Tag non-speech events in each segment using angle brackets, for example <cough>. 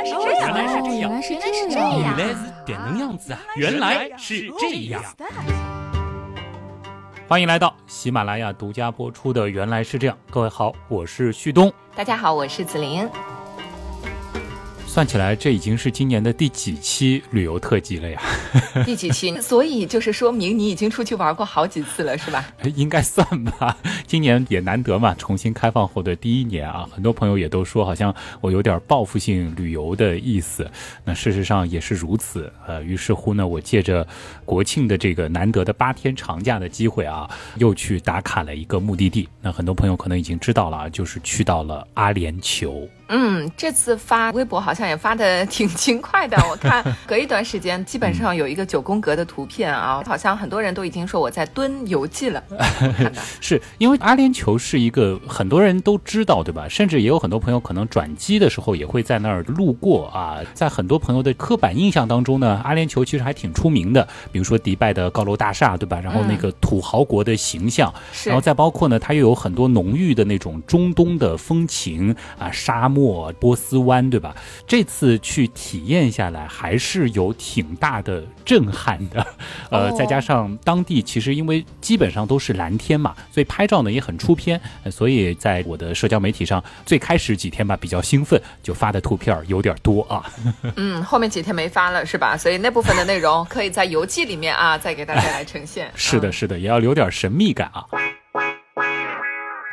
来是这样，原来是这样，原来是这样原来是点能样子啊！原来是这样。欢迎来到喜马拉雅独家播出的《原来是这样》，各位好，我是旭东。大家好，我是子琳。算起来，这已经是今年的第几期旅游特辑了呀？<laughs> 第几期？所以就是说明你已经出去玩过好几次了，是吧？<laughs> 应该算吧。今年也难得嘛，重新开放后的第一年啊，很多朋友也都说好像我有点报复性旅游的意思。那事实上也是如此。呃，于是乎呢，我借着国庆的这个难得的八天长假的机会啊，又去打卡了一个目的地。那很多朋友可能已经知道了啊，就是去到了阿联酋。嗯，这次发微博好像也发的挺勤快的。我看隔一段时间，基本上有一个九宫格的图片啊，<laughs> 好像很多人都已经说我在蹲游记了。<laughs> 是因为阿联酋是一个很多人都知道，对吧？甚至也有很多朋友可能转机的时候也会在那儿路过啊。在很多朋友的刻板印象当中呢，阿联酋其实还挺出名的，比如说迪拜的高楼大厦，对吧？然后那个土豪国的形象，然后再包括呢，它又有很多浓郁的那种中东的风情啊，沙漠。波斯湾对吧？这次去体验下来，还是有挺大的震撼的。<laughs> 呃，再加上当地其实因为基本上都是蓝天嘛，所以拍照呢也很出片。所以在我的社交媒体上，最开始几天吧比较兴奋，就发的图片有点多啊。<laughs> 嗯，后面几天没发了是吧？所以那部分的内容可以在游记里面啊再给大家来呈现。<laughs> 是的，是的，也要留点神秘感啊。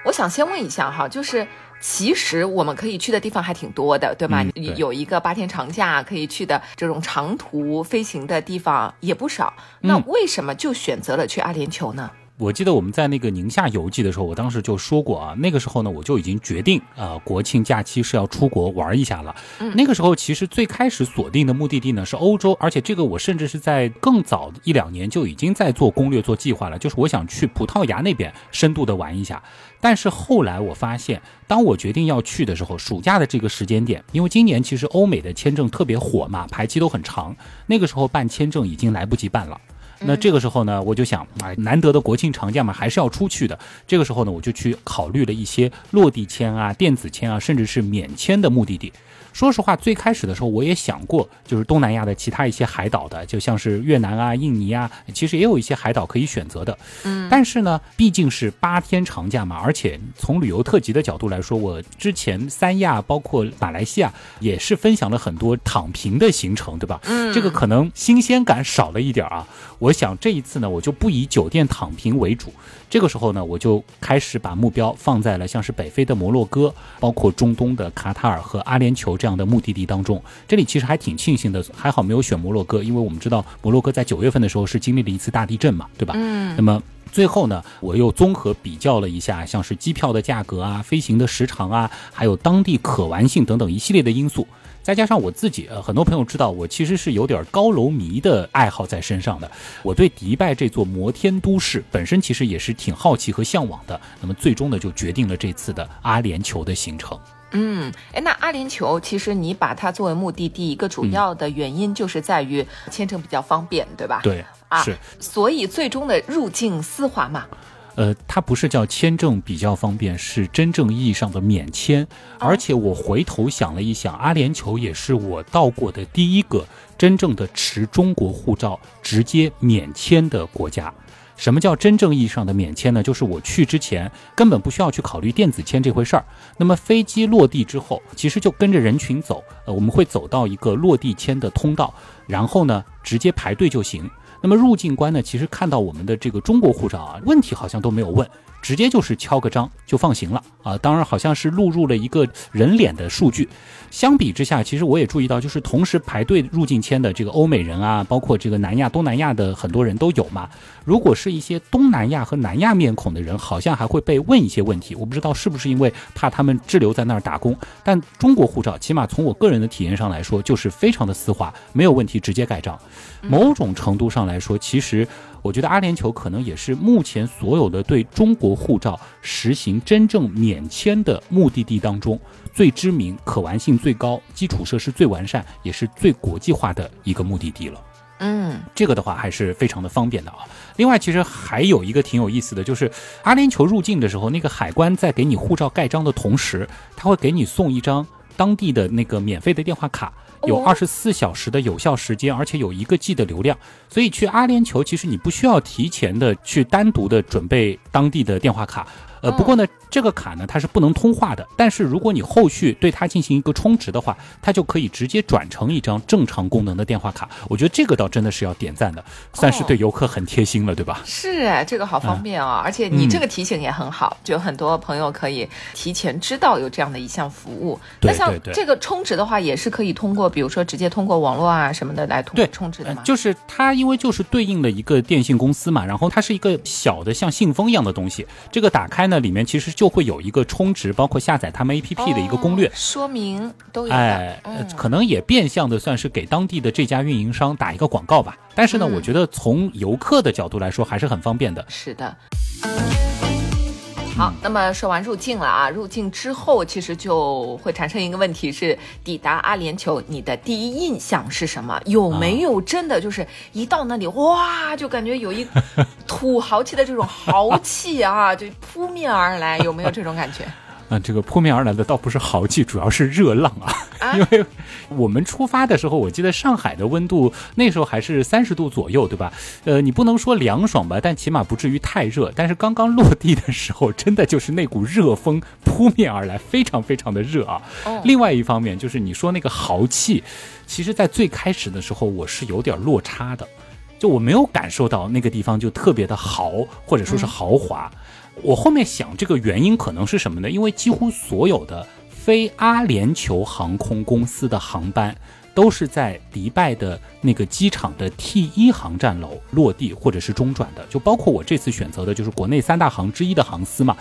我想先问一下哈，就是其实我们可以去的地方还挺多的，对吧？有一个八天长假可以去的这种长途飞行的地方也不少。那为什么就选择了去阿联酋呢？我记得我们在那个宁夏游记的时候，我当时就说过啊，那个时候呢，我就已经决定啊，国庆假期是要出国玩一下了。那个时候其实最开始锁定的目的地呢是欧洲，而且这个我甚至是在更早一两年就已经在做攻略、做计划了，就是我想去葡萄牙那边深度的玩一下。但是后来我发现，当我决定要去的时候，暑假的这个时间点，因为今年其实欧美的签证特别火嘛，排期都很长，那个时候办签证已经来不及办了。那这个时候呢，我就想，哎，难得的国庆长假嘛，还是要出去的。这个时候呢，我就去考虑了一些落地签啊、电子签啊，甚至是免签的目的地。说实话，最开始的时候我也想过，就是东南亚的其他一些海岛的，就像是越南啊、印尼啊，其实也有一些海岛可以选择的。嗯，但是呢，毕竟是八天长假嘛，而且从旅游特辑的角度来说，我之前三亚包括马来西亚也是分享了很多躺平的行程，对吧？嗯，这个可能新鲜感少了一点啊。我想这一次呢，我就不以酒店躺平为主。这个时候呢，我就开始把目标放在了像是北非的摩洛哥，包括中东的卡塔尔和阿联酋这样的目的地当中。这里其实还挺庆幸的，还好没有选摩洛哥，因为我们知道摩洛哥在九月份的时候是经历了一次大地震嘛，对吧？嗯。那么最后呢，我又综合比较了一下，像是机票的价格啊、飞行的时长啊，还有当地可玩性等等一系列的因素。再加上我自己，呃，很多朋友知道我其实是有点高楼迷的爱好在身上的。我对迪拜这座摩天都市本身其实也是挺好奇和向往的。那么最终呢，就决定了这次的阿联酋的行程。嗯，哎，那阿联酋其实你把它作为目的地，一个主要的原因就是在于签证比较方便，对吧？对，啊，是。所以最终的入境丝滑嘛。呃，它不是叫签证比较方便，是真正意义上的免签。而且我回头想了一想，阿联酋也是我到过的第一个真正的持中国护照直接免签的国家。什么叫真正意义上的免签呢？就是我去之前根本不需要去考虑电子签这回事儿。那么飞机落地之后，其实就跟着人群走，呃，我们会走到一个落地签的通道，然后呢，直接排队就行。那么入境官呢，其实看到我们的这个中国护照啊，问题好像都没有问。直接就是敲个章就放行了啊！当然好像是录入了一个人脸的数据。相比之下，其实我也注意到，就是同时排队入境签的这个欧美人啊，包括这个南亚、东南亚的很多人都有嘛。如果是一些东南亚和南亚面孔的人，好像还会被问一些问题。我不知道是不是因为怕他们滞留在那儿打工。但中国护照，起码从我个人的体验上来说，就是非常的丝滑，没有问题，直接盖章。某种程度上来说，其实。我觉得阿联酋可能也是目前所有的对中国护照实行真正免签的目的地当中最知名、可玩性最高、基础设施最完善，也是最国际化的一个目的地了。嗯，这个的话还是非常的方便的啊。另外，其实还有一个挺有意思的就是阿联酋入境的时候，那个海关在给你护照盖章的同时，他会给你送一张当地的那个免费的电话卡，有二十四小时的有效时间，而且有一个 G 的流量。所以去阿联酋，其实你不需要提前的去单独的准备当地的电话卡。呃，不过呢，这个卡呢它是不能通话的，但是如果你后续对它进行一个充值的话，它就可以直接转成一张正常功能的电话卡。我觉得这个倒真的是要点赞的，算是对游客很贴心了，对吧？是哎，这个好方便啊，而且你这个提醒也很好，就很多朋友可以提前知道有这样的一项服务。那像这个充值的话，也是可以通过，比如说直接通过网络啊什么的来通充值的吗？就是它，因为就是对应的一个电信公司嘛，然后它是一个小的像信封一样的东西，这个打开呢，里面其实就就会有一个充值，包括下载他们 A P P 的一个攻略说明都有。哎，可能也变相的算是给当地的这家运营商打一个广告吧。但是呢，我觉得从游客的角度来说还是很方便的。是的。好，那么说完入境了啊，入境之后其实就会产生一个问题是，抵达阿联酋，你的第一印象是什么？有没有真的就是一到那里，哇，就感觉有一 <laughs> 土豪气的这种豪气啊，就扑面而来，有没有这种感觉？啊，这个扑面而来的倒不是豪气，主要是热浪啊。<laughs> 因为我们出发的时候，我记得上海的温度那时候还是三十度左右，对吧？呃，你不能说凉爽吧，但起码不至于太热。但是刚刚落地的时候，真的就是那股热风扑面而来，非常非常的热啊。另外一方面就是你说那个豪气，其实在最开始的时候我是有点落差的，就我没有感受到那个地方就特别的豪，或者说是豪华。我后面想，这个原因可能是什么呢？因为几乎所有的非阿联酋航空公司的航班都是在迪拜的那个机场的 T 一航站楼落地或者是中转的，就包括我这次选择的就是国内三大航之一的航司嘛。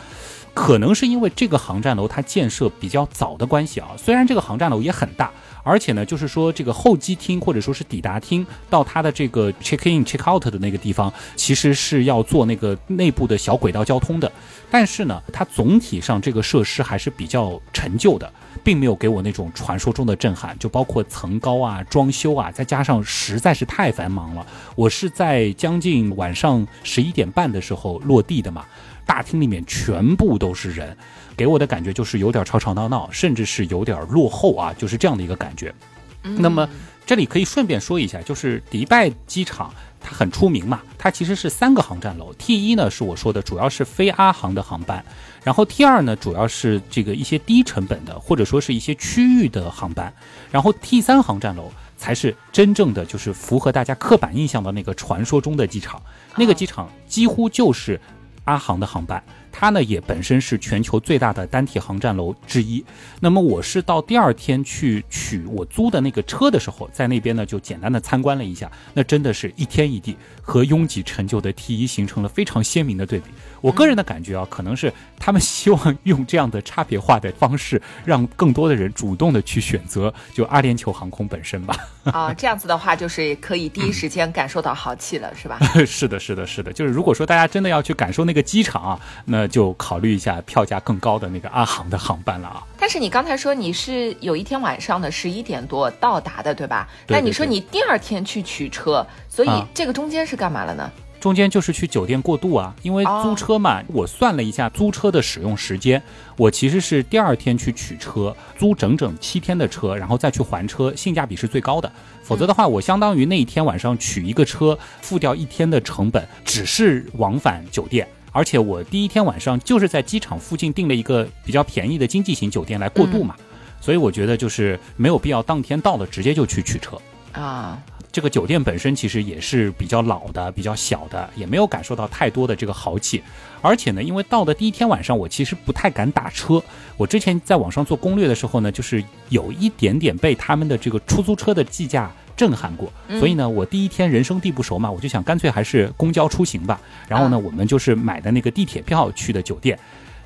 可能是因为这个航站楼它建设比较早的关系啊，虽然这个航站楼也很大。而且呢，就是说这个候机厅或者说是抵达厅到它的这个 check in check out 的那个地方，其实是要坐那个内部的小轨道交通的。但是呢，它总体上这个设施还是比较陈旧的，并没有给我那种传说中的震撼。就包括层高啊、装修啊，再加上实在是太繁忙了。我是在将近晚上十一点半的时候落地的嘛，大厅里面全部都是人。给我的感觉就是有点吵吵闹闹，甚至是有点落后啊，就是这样的一个感觉。那么这里可以顺便说一下，就是迪拜机场它很出名嘛，它其实是三个航站楼。T 一呢是我说的主要是飞阿航的航班，然后 T 二呢主要是这个一些低成本的或者说是一些区域的航班，然后 T 三航站楼才是真正的就是符合大家刻板印象的那个传说中的机场，那个机场几乎就是阿航的航班。它呢也本身是全球最大的单体航站楼之一。那么我是到第二天去取我租的那个车的时候，在那边呢就简单的参观了一下，那真的是一天一地，和拥挤陈旧的 T 一形成了非常鲜明的对比。我个人的感觉啊，可能是他们希望用这样的差别化的方式，让更多的人主动的去选择就阿联酋航空本身吧。啊，这样子的话就是可以第一时间感受到豪气了，是吧？<laughs> 是的，是的，是的。就是如果说大家真的要去感受那个机场啊，那就考虑一下票价更高的那个阿航的航班了啊！但是你刚才说你是有一天晚上的十一点多到达的，对吧？那你说你第二天去取车，所以这个中间是干嘛了呢？中间就是去酒店过渡啊，因为租车嘛，我算了一下租车的使用时间，我其实是第二天去取车，租整整七天的车，然后再去还车，性价比是最高的。否则的话，我相当于那一天晚上取一个车，付掉一天的成本，只是往返酒店。而且我第一天晚上就是在机场附近订了一个比较便宜的经济型酒店来过渡嘛，所以我觉得就是没有必要当天到了直接就去取车啊。这个酒店本身其实也是比较老的、比较小的，也没有感受到太多的这个豪气。而且呢，因为到的第一天晚上，我其实不太敢打车。我之前在网上做攻略的时候呢，就是有一点点被他们的这个出租车的计价。震撼过，所以呢，我第一天人生地不熟嘛，我就想干脆还是公交出行吧。然后呢，我们就是买的那个地铁票去的酒店。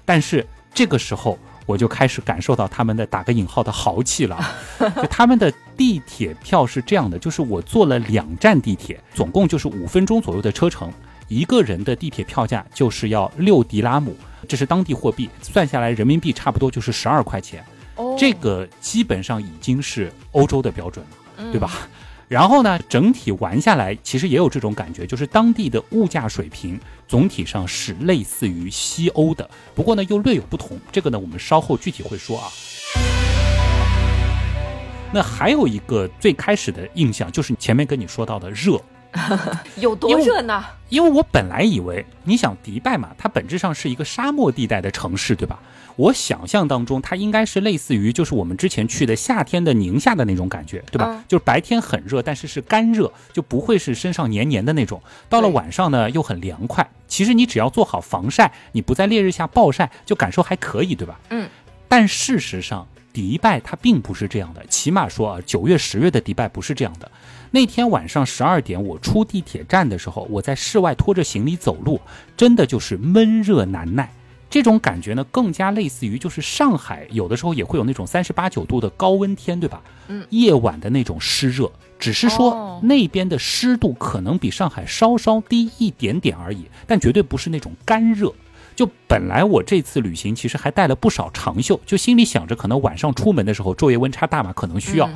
但是这个时候，我就开始感受到他们的打个引号的豪气了。<laughs> 他们的地铁票是这样的，就是我坐了两站地铁，总共就是五分钟左右的车程，一个人的地铁票价就是要六迪拉姆，这是当地货币，算下来人民币差不多就是十二块钱。这个基本上已经是欧洲的标准了，对吧？然后呢，整体玩下来，其实也有这种感觉，就是当地的物价水平总体上是类似于西欧的，不过呢又略有不同。这个呢，我们稍后具体会说啊。那还有一个最开始的印象就是前面跟你说到的热，<laughs> 有多热呢？因为我本来以为，你想迪拜嘛，它本质上是一个沙漠地带的城市，对吧？我想象当中，它应该是类似于就是我们之前去的夏天的宁夏的那种感觉，对吧？就是白天很热，但是是干热，就不会是身上黏黏的那种。到了晚上呢，又很凉快。其实你只要做好防晒，你不在烈日下暴晒，就感受还可以，对吧？嗯。但事实上，迪拜它并不是这样的。起码说啊，九月、十月的迪拜不是这样的。那天晚上十二点，我出地铁站的时候，我在室外拖着行李走路，真的就是闷热难耐。这种感觉呢，更加类似于就是上海有的时候也会有那种三十八九度的高温天，对吧？嗯，夜晚的那种湿热，只是说那边的湿度可能比上海稍稍低一点点而已，但绝对不是那种干热。就本来我这次旅行其实还带了不少长袖，就心里想着可能晚上出门的时候昼夜温差大嘛，可能需要。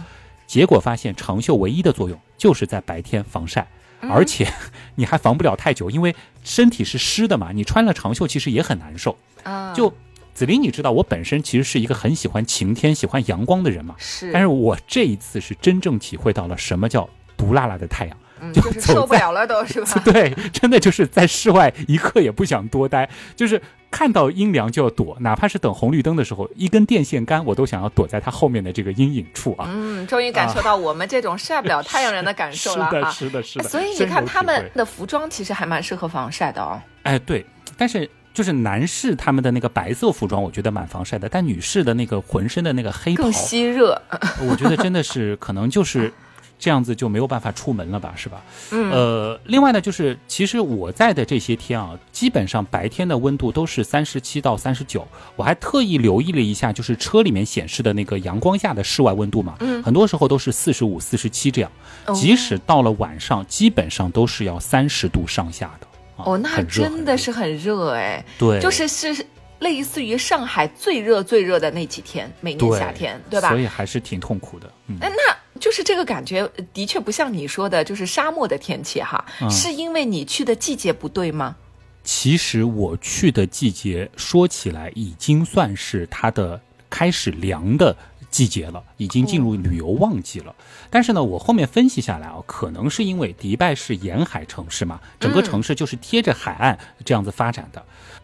结果发现长袖唯一的作用就是在白天防晒。而且 <laughs> 你还防不了太久，因为身体是湿的嘛。你穿了长袖其实也很难受啊。就子琳，你知道我本身其实是一个很喜欢晴天、喜欢阳光的人嘛。是。但是我这一次是真正体会到了什么叫毒辣辣的太阳，就是受不了了，都是吧？<laughs> 对，真的就是在室外一刻也不想多待，就是。看到阴凉就要躲，哪怕是等红绿灯的时候，一根电线杆我都想要躲在它后面的这个阴影处啊。嗯，终于感受到我们这种晒不了太阳人的感受了啊。<laughs> 是的，是的，是的。所以你看他们的服装其实还蛮适合防晒的哦。哎，对，但是就是男士他们的那个白色服装，我觉得蛮防晒的，但女士的那个浑身的那个黑更吸热。我觉得真的是可能就是。这样子就没有办法出门了吧，是吧？嗯。呃，另外呢，就是其实我在的这些天啊，基本上白天的温度都是三十七到三十九。我还特意留意了一下，就是车里面显示的那个阳光下的室外温度嘛，嗯，很多时候都是四十五、四十七这样。即使到了晚上，基本上都是要三十度上下的。哦，那真的是很热哎。对。就是是类似于上海最热最热的那几天，每年夏天，对吧？所以还是挺痛苦的。哎，那。就是这个感觉，的确不像你说的，就是沙漠的天气哈。是因为你去的季节不对吗？其实我去的季节说起来已经算是它的开始凉的季节了，已经进入旅游旺季了。但是呢，我后面分析下来啊，可能是因为迪拜是沿海城市嘛，整个城市就是贴着海岸这样子发展的，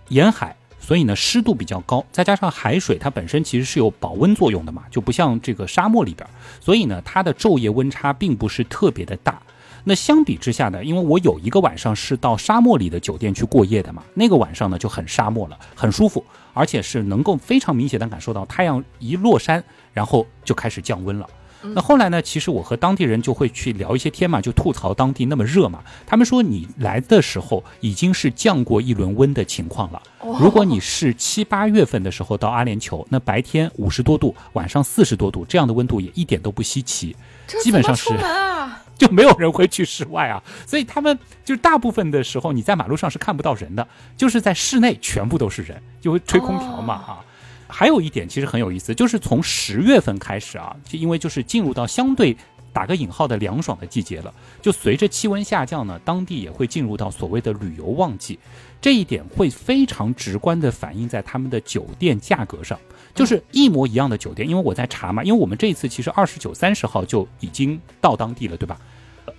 沿海。所以呢，湿度比较高，再加上海水它本身其实是有保温作用的嘛，就不像这个沙漠里边，所以呢，它的昼夜温差并不是特别的大。那相比之下呢，因为我有一个晚上是到沙漠里的酒店去过夜的嘛，那个晚上呢就很沙漠了，很舒服，而且是能够非常明显的感受到太阳一落山，然后就开始降温了。那后来呢？其实我和当地人就会去聊一些天嘛，就吐槽当地那么热嘛。他们说你来的时候已经是降过一轮温的情况了。如果你是七八月份的时候到阿联酋，那白天五十多度，晚上四十多度，这样的温度也一点都不稀奇。基本上是 <laughs> 就没有人会去室外啊。所以他们就大部分的时候你在马路上是看不到人的，就是在室内全部都是人，就会吹空调嘛哈。还有一点其实很有意思，就是从十月份开始啊，就因为就是进入到相对打个引号的凉爽的季节了，就随着气温下降呢，当地也会进入到所谓的旅游旺季，这一点会非常直观的反映在他们的酒店价格上，就是一模一样的酒店，因为我在查嘛，因为我们这一次其实二十九、三十号就已经到当地了，对吧？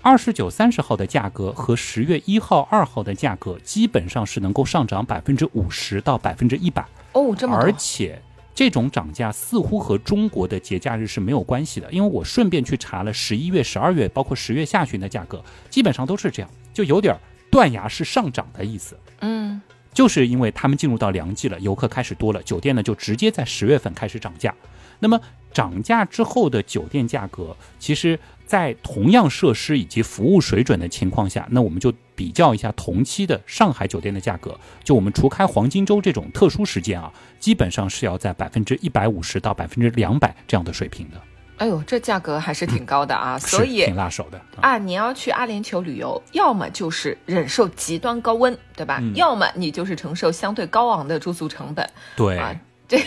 二十九、三十号的价格和十月一号、二号的价格基本上是能够上涨百分之五十到百分之一百。哦，这么而且这种涨价似乎和中国的节假日是没有关系的，因为我顺便去查了十一月、十二月，包括十月下旬的价格，基本上都是这样，就有点断崖式上涨的意思。嗯，就是因为他们进入到凉季了，游客开始多了，酒店呢就直接在十月份开始涨价。那么涨价之后的酒店价格，其实。在同样设施以及服务水准的情况下，那我们就比较一下同期的上海酒店的价格。就我们除开黄金周这种特殊时间啊，基本上是要在百分之一百五十到百分之两百这样的水平的。哎呦，这价格还是挺高的啊！所以挺辣手的啊！你要去阿联酋旅游，要么就是忍受极端高温，对吧？要么你就是承受相对高昂的住宿成本。对。这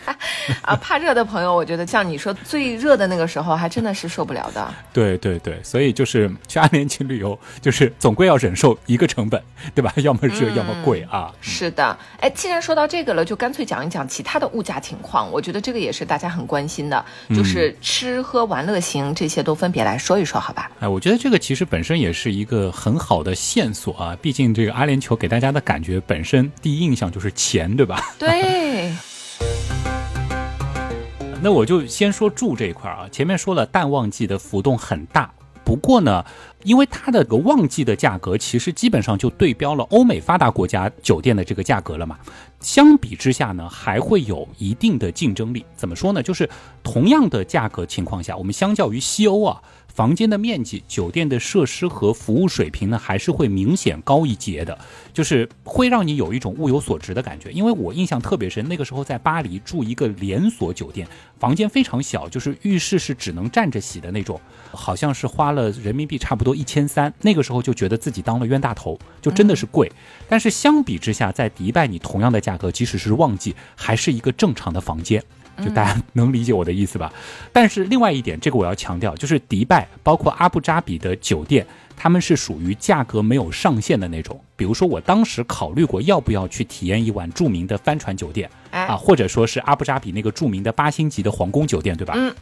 <laughs> 啊，怕热的朋友，我觉得像你说最热的那个时候，还真的是受不了的。对对对，所以就是去阿联酋旅游，就是总归要忍受一个成本，对吧？<laughs> 要么热，要么贵啊。是的，哎，既然说到这个了，就干脆讲一讲其他的物价情况。我觉得这个也是大家很关心的，就是吃喝玩乐行这些都分别来说一说，好吧？哎，我觉得这个其实本身也是一个很好的线索啊。毕竟这个阿联酋给大家的感觉本身第一印象就是钱，对吧？<laughs> 对。那我就先说住这一块啊，前面说了淡旺季的浮动很大，不过呢，因为它的个旺季的价格其实基本上就对标了欧美发达国家酒店的这个价格了嘛，相比之下呢，还会有一定的竞争力。怎么说呢？就是同样的价格情况下，我们相较于西欧啊。房间的面积、酒店的设施和服务水平呢，还是会明显高一截的，就是会让你有一种物有所值的感觉。因为我印象特别深，那个时候在巴黎住一个连锁酒店，房间非常小，就是浴室是只能站着洗的那种，好像是花了人民币差不多一千三。那个时候就觉得自己当了冤大头，就真的是贵。但是相比之下，在迪拜你同样的价格，即使是旺季，还是一个正常的房间。就大家 <laughs> 能理解我的意思吧？但是另外一点，这个我要强调，就是迪拜包括阿布扎比的酒店，他们是属于价格没有上限的那种。比如说，我当时考虑过要不要去体验一晚著名的帆船酒店啊，或者说是阿布扎比那个著名的八星级的皇宫酒店，对吧？嗯。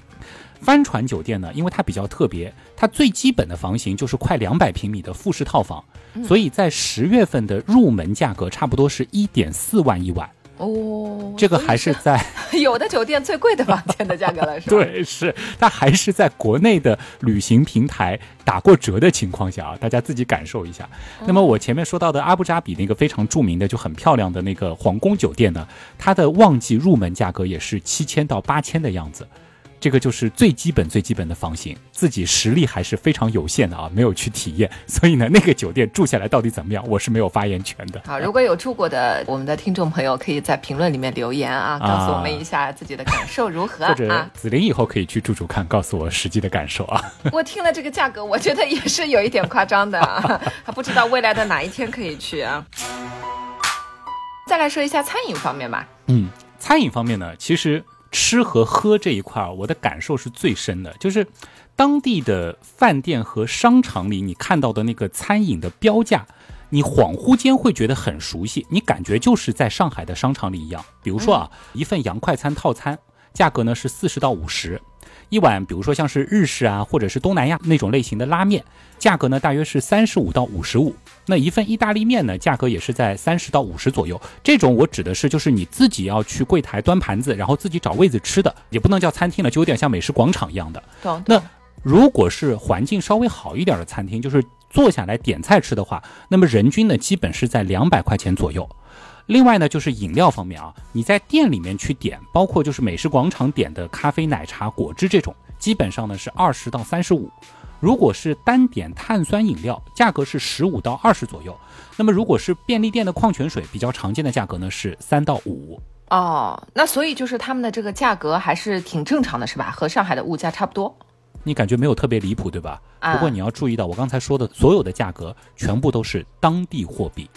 帆船酒店呢，因为它比较特别，它最基本的房型就是快两百平米的复式套房，所以在十月份的入门价格差不多是一点四万一晚。哦，这个还是在 <laughs> 有的酒店最贵的房间的价格了，<laughs> 是吧？对，是它还是在国内的旅行平台打过折的情况下啊，大家自己感受一下。那么我前面说到的阿布扎比那个非常著名的就很漂亮的那个皇宫酒店呢，它的旺季入门价格也是七千到八千的样子。这个就是最基本、最基本的房型，自己实力还是非常有限的啊，没有去体验，所以呢，那个酒店住下来到底怎么样，我是没有发言权的。好，如果有住过的我们的听众朋友，可以在评论里面留言啊，告诉我们一下自己的感受如何。或者紫菱以后可以去住住看，告诉我实际的感受啊。我听了这个价格，我觉得也是有一点夸张的，啊 <laughs> 还不知道未来的哪一天可以去啊。再来说一下餐饮方面吧。嗯，餐饮方面呢，其实。吃和喝这一块儿，我的感受是最深的，就是当地的饭店和商场里你看到的那个餐饮的标价，你恍惚间会觉得很熟悉，你感觉就是在上海的商场里一样。比如说啊，一份洋快餐套餐，价格呢是四十到五十。一碗，比如说像是日式啊，或者是东南亚那种类型的拉面，价格呢大约是三十五到五十五。那一份意大利面呢，价格也是在三十到五十左右。这种我指的是就是你自己要去柜台端盘子，然后自己找位子吃的，也不能叫餐厅了，就有点像美食广场一样的。那如果是环境稍微好一点的餐厅，就是坐下来点菜吃的话，那么人均呢基本是在两百块钱左右。另外呢，就是饮料方面啊，你在店里面去点，包括就是美食广场点的咖啡、奶茶、果汁这种，基本上呢是二十到三十五。如果是单点碳酸饮料，价格是十五到二十左右。那么如果是便利店的矿泉水，比较常见的价格呢是三到五。哦，那所以就是他们的这个价格还是挺正常的，是吧？和上海的物价差不多。你感觉没有特别离谱，对吧？不过你要注意到，我刚才说的所有的价格全部都是当地货币。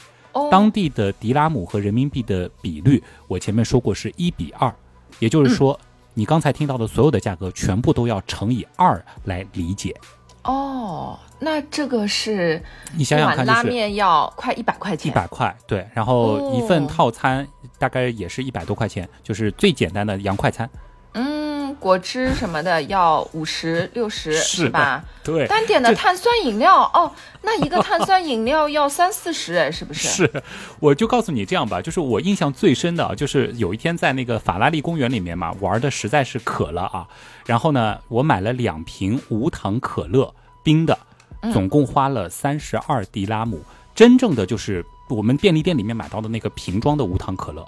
当地的迪拉姆和人民币的比率，我前面说过是一比二，也就是说，你刚才听到的所有的价格全部都要乘以二来理解。哦，那这个是你想想看，拉面要快一百块钱，一百块，对，然后一份套餐大概也是一百多块钱，就是最简单的洋快餐。果汁什么的要五十六十是吧？对，单点的碳酸饮料哦，那一个碳酸饮料要三四十哎，是不是？是，我就告诉你这样吧，就是我印象最深的，就是有一天在那个法拉利公园里面嘛，玩的实在是渴了啊，然后呢，我买了两瓶无糖可乐冰的，总共花了三十二迪拉姆，真正的就是我们便利店里面买到的那个瓶装的无糖可乐。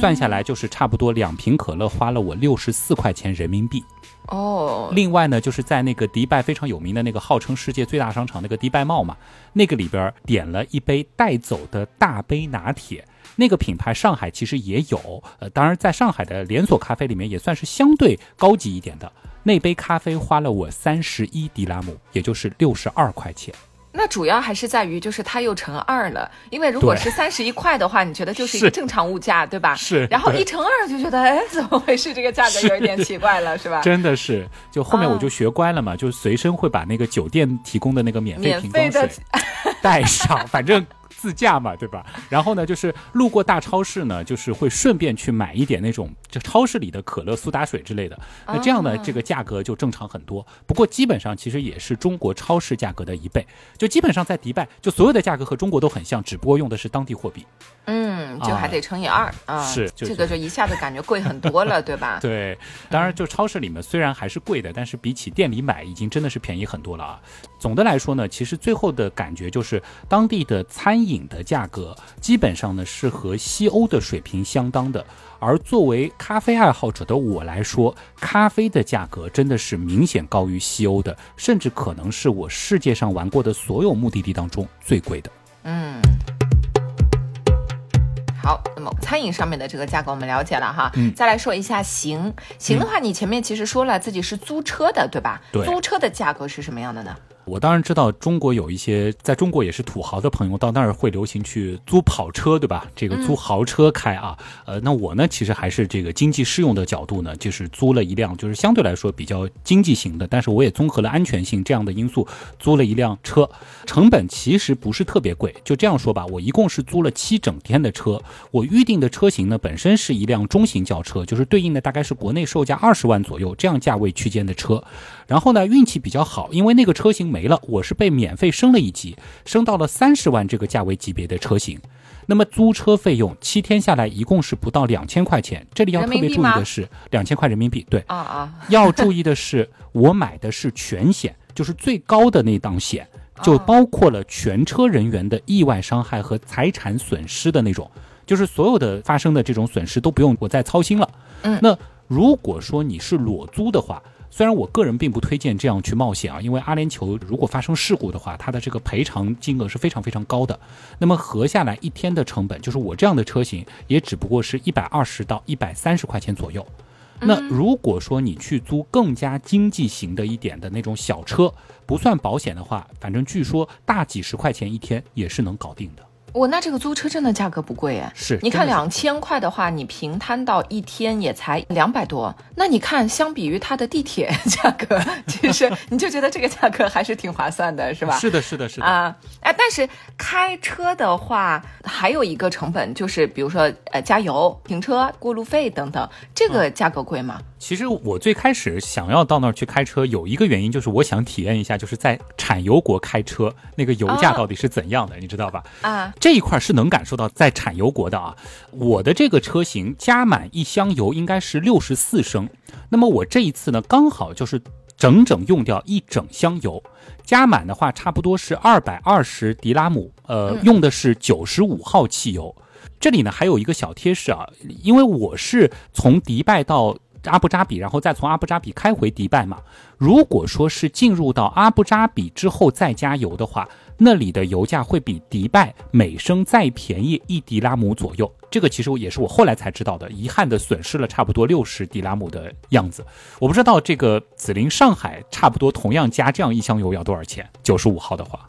算下来就是差不多两瓶可乐花了我六十四块钱人民币。哦，另外呢，就是在那个迪拜非常有名的那个号称世界最大商场那个迪拜茂嘛，那个里边点了一杯带走的大杯拿铁，那个品牌上海其实也有，呃，当然在上海的连锁咖啡里面也算是相对高级一点的。那杯咖啡花了我三十一迪拉姆，也就是六十二块钱。那主要还是在于，就是它又乘二了，因为如果是三十一块的话，你觉得就是一个正常物价，对吧？是。然后一乘二就觉得，哎，怎么回事？这个价格有一点奇怪了，是吧？<laughs> 真的是，就后面我就学乖了嘛，就随身会把那个酒店提供的那个免费瓶装水 <laughs> 带上，反正。自驾嘛，对吧？然后呢，就是路过大超市呢，就是会顺便去买一点那种就超市里的可乐、苏打水之类的。那这样呢，这个价格就正常很多。不过基本上其实也是中国超市价格的一倍。就基本上在迪拜，就所有的价格和中国都很像，只不过用的是当地货币。嗯，就还得乘以二啊。是，这个就一下子感觉贵很多了，对吧？<laughs> 对，当然就超市里面虽然还是贵的，但是比起店里买已经真的是便宜很多了啊。总的来说呢，其实最后的感觉就是当地的餐饮。饮的价格基本上呢是和西欧的水平相当的，而作为咖啡爱好者的我来说，咖啡的价格真的是明显高于西欧的，甚至可能是我世界上玩过的所有目的地当中最贵的。嗯，好，那么餐饮上面的这个价格我们了解了哈，嗯，再来说一下行行的话，你前面其实说了自己是租车的，对吧？对，租车的价格是什么样的呢？我当然知道，中国有一些在中国也是土豪的朋友，到那儿会流行去租跑车，对吧？这个租豪车开啊，呃，那我呢，其实还是这个经济适用的角度呢，就是租了一辆，就是相对来说比较经济型的，但是我也综合了安全性这样的因素，租了一辆车，成本其实不是特别贵。就这样说吧，我一共是租了七整天的车，我预定的车型呢，本身是一辆中型轿车，就是对应的大概是国内售价二十万左右这样价位区间的车。然后呢，运气比较好，因为那个车型没了，我是被免费升了一级，升到了三十万这个价位级别的车型。那么租车费用七天下来一共是不到两千块钱。这里要特别注意的是，两千块人民币。对啊啊，<laughs> 要注意的是，我买的是全险，就是最高的那档险，就包括了全车人员的意外伤害和财产损失的那种，就是所有的发生的这种损失都不用我再操心了。嗯，那如果说你是裸租的话。虽然我个人并不推荐这样去冒险啊，因为阿联酋如果发生事故的话，它的这个赔偿金额是非常非常高的。那么合下来一天的成本，就是我这样的车型也只不过是一百二十到一百三十块钱左右。那如果说你去租更加经济型的一点的那种小车，不算保险的话，反正据说大几十块钱一天也是能搞定的。我那这个租车真的价格不贵哎，是，你看两千块的话，你平摊到一天也才两百多。那你看，相比于它的地铁价格，<laughs> 其实你就觉得这个价格还是挺划算的，是吧？是的，是的，是的啊。哎，但是开车的话，还有一个成本就是，比如说呃，加油、停车、过路费等等，这个价格贵吗？其实我最开始想要到那儿去开车，有一个原因就是我想体验一下，就是在产油国开车那个油价到底是怎样的，你知道吧？啊。这一块是能感受到在产油国的啊，我的这个车型加满一箱油应该是六十四升，那么我这一次呢刚好就是整整用掉一整箱油，加满的话差不多是二百二十迪拉姆，呃，用的是九十五号汽油。这里呢还有一个小贴士啊，因为我是从迪拜到。阿布扎比，然后再从阿布扎比开回迪拜嘛。如果说是进入到阿布扎比之后再加油的话，那里的油价会比迪拜每升再便宜一迪拉姆左右。这个其实也是我后来才知道的，遗憾的损失了差不多六十迪拉姆的样子。我不知道这个紫林上海差不多同样加这样一箱油要多少钱？九十五号的话，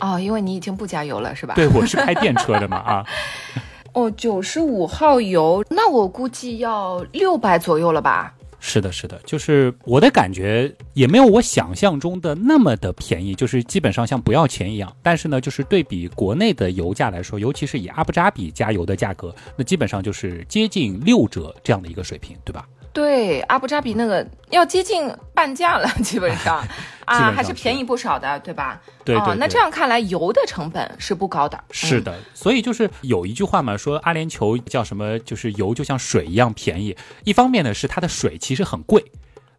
哦，因为你已经不加油了是吧？对，我是开电车的嘛啊。<laughs> 哦，九十五号油，那我估计要六百左右了吧？是的，是的，就是我的感觉也没有我想象中的那么的便宜，就是基本上像不要钱一样。但是呢，就是对比国内的油价来说，尤其是以阿布扎比加油的价格，那基本上就是接近六折这样的一个水平，对吧？对，阿布扎比那个要接近半价了，<laughs> 基本上啊，还是便宜不少的，对吧？对对。那这样看来，油的成本是不高的。是的，所以就是有一句话嘛，说阿联酋叫什么，就是油就像水一样便宜。一方面呢，是它的水其实很贵。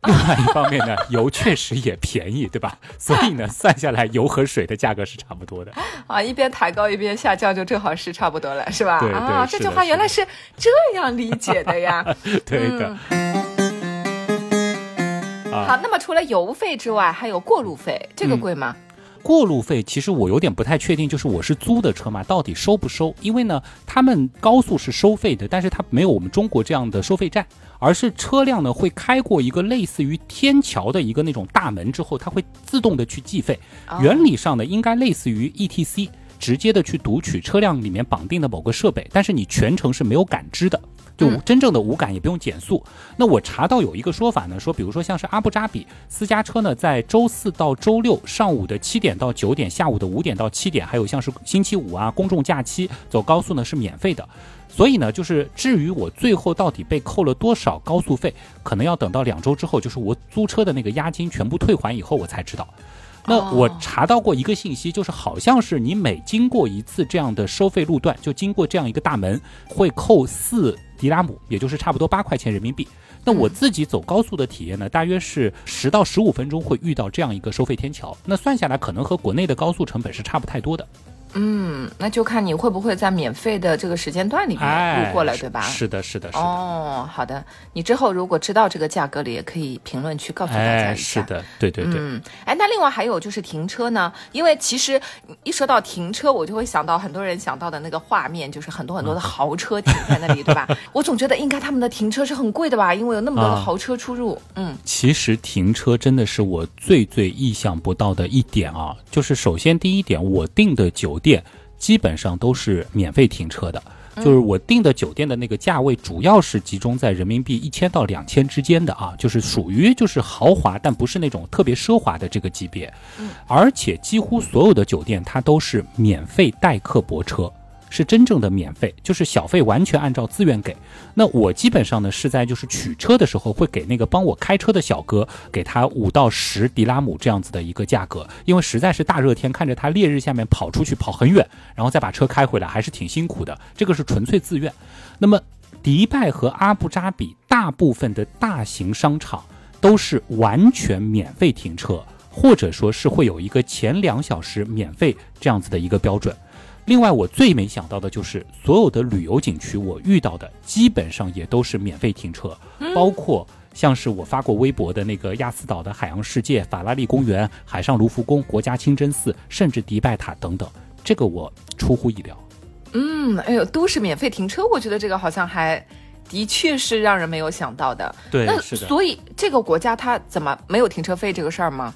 <laughs> 另外一方面呢，油确实也便宜，对吧？<laughs> 所以呢，算下来油和水的价格是差不多的。<laughs> 啊，一边抬高一边下降，就正好是差不多了，是吧？对对，这句话原来是这样理解的呀。对的。好，那么除了油费之外，还有过路费，这个贵吗？过路费，其实我有点不太确定，就是我是租的车嘛，到底收不收？因为呢，他们高速是收费的，但是它没有我们中国这样的收费站，而是车辆呢会开过一个类似于天桥的一个那种大门之后，它会自动的去计费。原理上呢，应该类似于 ETC，直接的去读取车辆里面绑定的某个设备，但是你全程是没有感知的。就真正的无感也不用减速。那我查到有一个说法呢，说比如说像是阿布扎比私家车呢，在周四到周六上午的七点到九点，下午的五点到七点，还有像是星期五啊公众假期走高速呢是免费的。所以呢，就是至于我最后到底被扣了多少高速费，可能要等到两周之后，就是我租车的那个押金全部退还以后，我才知道。那我查到过一个信息，就是好像是你每经过一次这样的收费路段，就经过这样一个大门，会扣四迪拉姆，也就是差不多八块钱人民币。那我自己走高速的体验呢，大约是十到十五分钟会遇到这样一个收费天桥。那算下来，可能和国内的高速成本是差不太多的。嗯，那就看你会不会在免费的这个时间段里面路过了，对吧？是的，是的，是的。哦，好的。你之后如果知道这个价格了，也可以评论区告诉大家一下。是的，对对对。嗯，哎，那另外还有就是停车呢，因为其实一说到停车，我就会想到很多人想到的那个画面，就是很多很多的豪车停在那里，对吧？<laughs> 我总觉得应该他们的停车是很贵的吧，因为有那么多的豪车出入。嗯，其实停车真的是我最最意想不到的一点啊，就是首先第一点，我订的酒店。基本上都是免费停车的，就是我订的酒店的那个价位，主要是集中在人民币一千到两千之间的啊，就是属于就是豪华，但不是那种特别奢华的这个级别。而且几乎所有的酒店它都是免费代客泊车。是真正的免费，就是小费完全按照自愿给。那我基本上呢是在就是取车的时候会给那个帮我开车的小哥给他五到十迪拉姆这样子的一个价格，因为实在是大热天看着他烈日下面跑出去跑很远，然后再把车开回来还是挺辛苦的。这个是纯粹自愿。那么迪拜和阿布扎比大部分的大型商场都是完全免费停车，或者说是会有一个前两小时免费这样子的一个标准。另外，我最没想到的就是所有的旅游景区，我遇到的基本上也都是免费停车，包括像是我发过微博的那个亚斯岛的海洋世界、法拉利公园、海上卢浮宫、国家清真寺，甚至迪拜塔等等，这个我出乎意料。嗯，哎呦，都是免费停车，我觉得这个好像还的确是让人没有想到的。对，那。所以这个国家它怎么没有停车费这个事儿吗？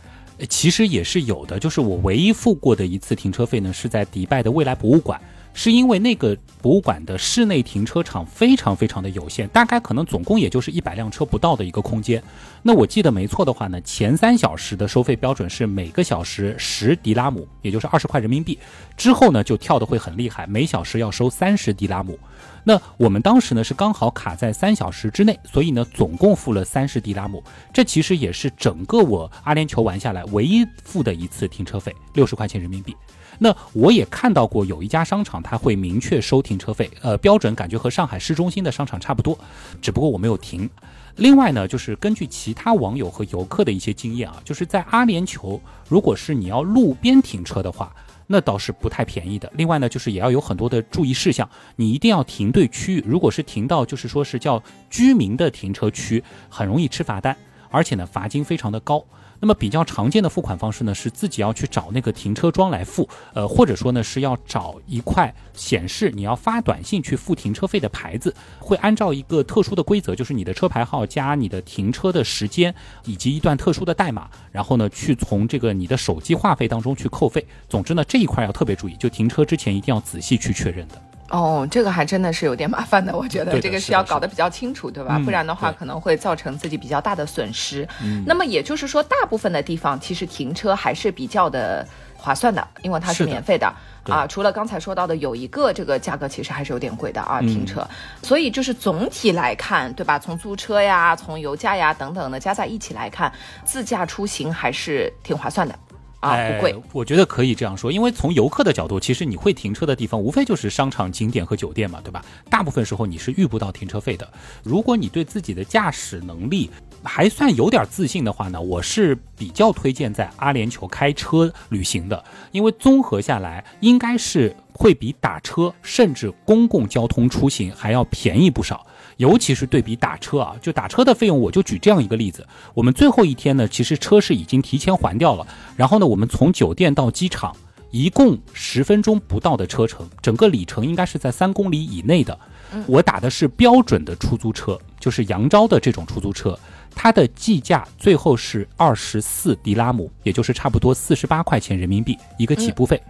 其实也是有的，就是我唯一付过的一次停车费呢，是在迪拜的未来博物馆，是因为那个博物馆的室内停车场非常非常的有限，大概可能总共也就是一百辆车不到的一个空间。那我记得没错的话呢，前三小时的收费标准是每个小时十迪拉姆，也就是二十块人民币，之后呢就跳的会很厉害，每小时要收三十迪拉姆。那我们当时呢是刚好卡在三小时之内，所以呢总共付了三十迪拉姆，这其实也是整个我阿联酋玩下来唯一付的一次停车费，六十块钱人民币。那我也看到过有一家商场，它会明确收停车费，呃，标准感觉和上海市中心的商场差不多，只不过我没有停。另外呢，就是根据其他网友和游客的一些经验啊，就是在阿联酋，如果是你要路边停车的话。那倒是不太便宜的。另外呢，就是也要有很多的注意事项，你一定要停对区域。如果是停到就是说是叫居民的停车区，很容易吃罚单，而且呢罚金非常的高。那么比较常见的付款方式呢，是自己要去找那个停车桩来付，呃，或者说呢是要找一块显示你要发短信去付停车费的牌子，会按照一个特殊的规则，就是你的车牌号加你的停车的时间以及一段特殊的代码，然后呢去从这个你的手机话费当中去扣费。总之呢这一块要特别注意，就停车之前一定要仔细去确认的。哦，这个还真的是有点麻烦的，我觉得这个是要搞得比较清楚，对吧？不然的话可能会造成自己比较大的损失。那么也就是说，大部分的地方其实停车还是比较的划算的，因为它是免费的啊。除了刚才说到的有一个这个价格其实还是有点贵的啊，停车。所以就是总体来看，对吧？从租车呀、从油价呀等等的加在一起来看，自驾出行还是挺划算的。啊，不贵，我觉得可以这样说，因为从游客的角度，其实你会停车的地方，无非就是商场、景点和酒店嘛，对吧？大部分时候你是遇不到停车费的。如果你对自己的驾驶能力还算有点自信的话呢，我是比较推荐在阿联酋开车旅行的，因为综合下来，应该是会比打车甚至公共交通出行还要便宜不少。尤其是对比打车啊，就打车的费用，我就举这样一个例子：我们最后一天呢，其实车是已经提前还掉了，然后呢，我们从酒店到机场一共十分钟不到的车程，整个里程应该是在三公里以内的。我打的是标准的出租车，就是扬招的这种出租车，它的计价最后是二十四迪拉姆，也就是差不多四十八块钱人民币一个起步费。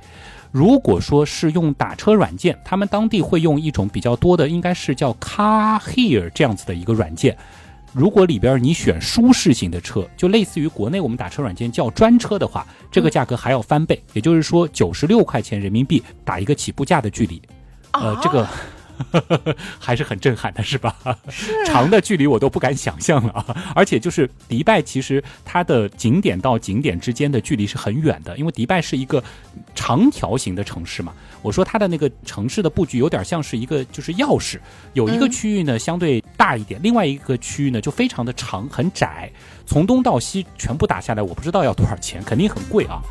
如果说是用打车软件，他们当地会用一种比较多的，应该是叫 Car Here 这样子的一个软件。如果里边你选舒适型的车，就类似于国内我们打车软件叫专车的话，这个价格还要翻倍，也就是说九十六块钱人民币打一个起步价的距离。呃，这个。<laughs> 还是很震撼的，是吧？长的距离我都不敢想象了啊！而且就是迪拜，其实它的景点到景点之间的距离是很远的，因为迪拜是一个长条形的城市嘛。我说它的那个城市的布局有点像是一个就是钥匙，有一个区域呢相对大一点，另外一个区域呢就非常的长很窄，从东到西全部打下来，我不知道要多少钱，肯定很贵啊。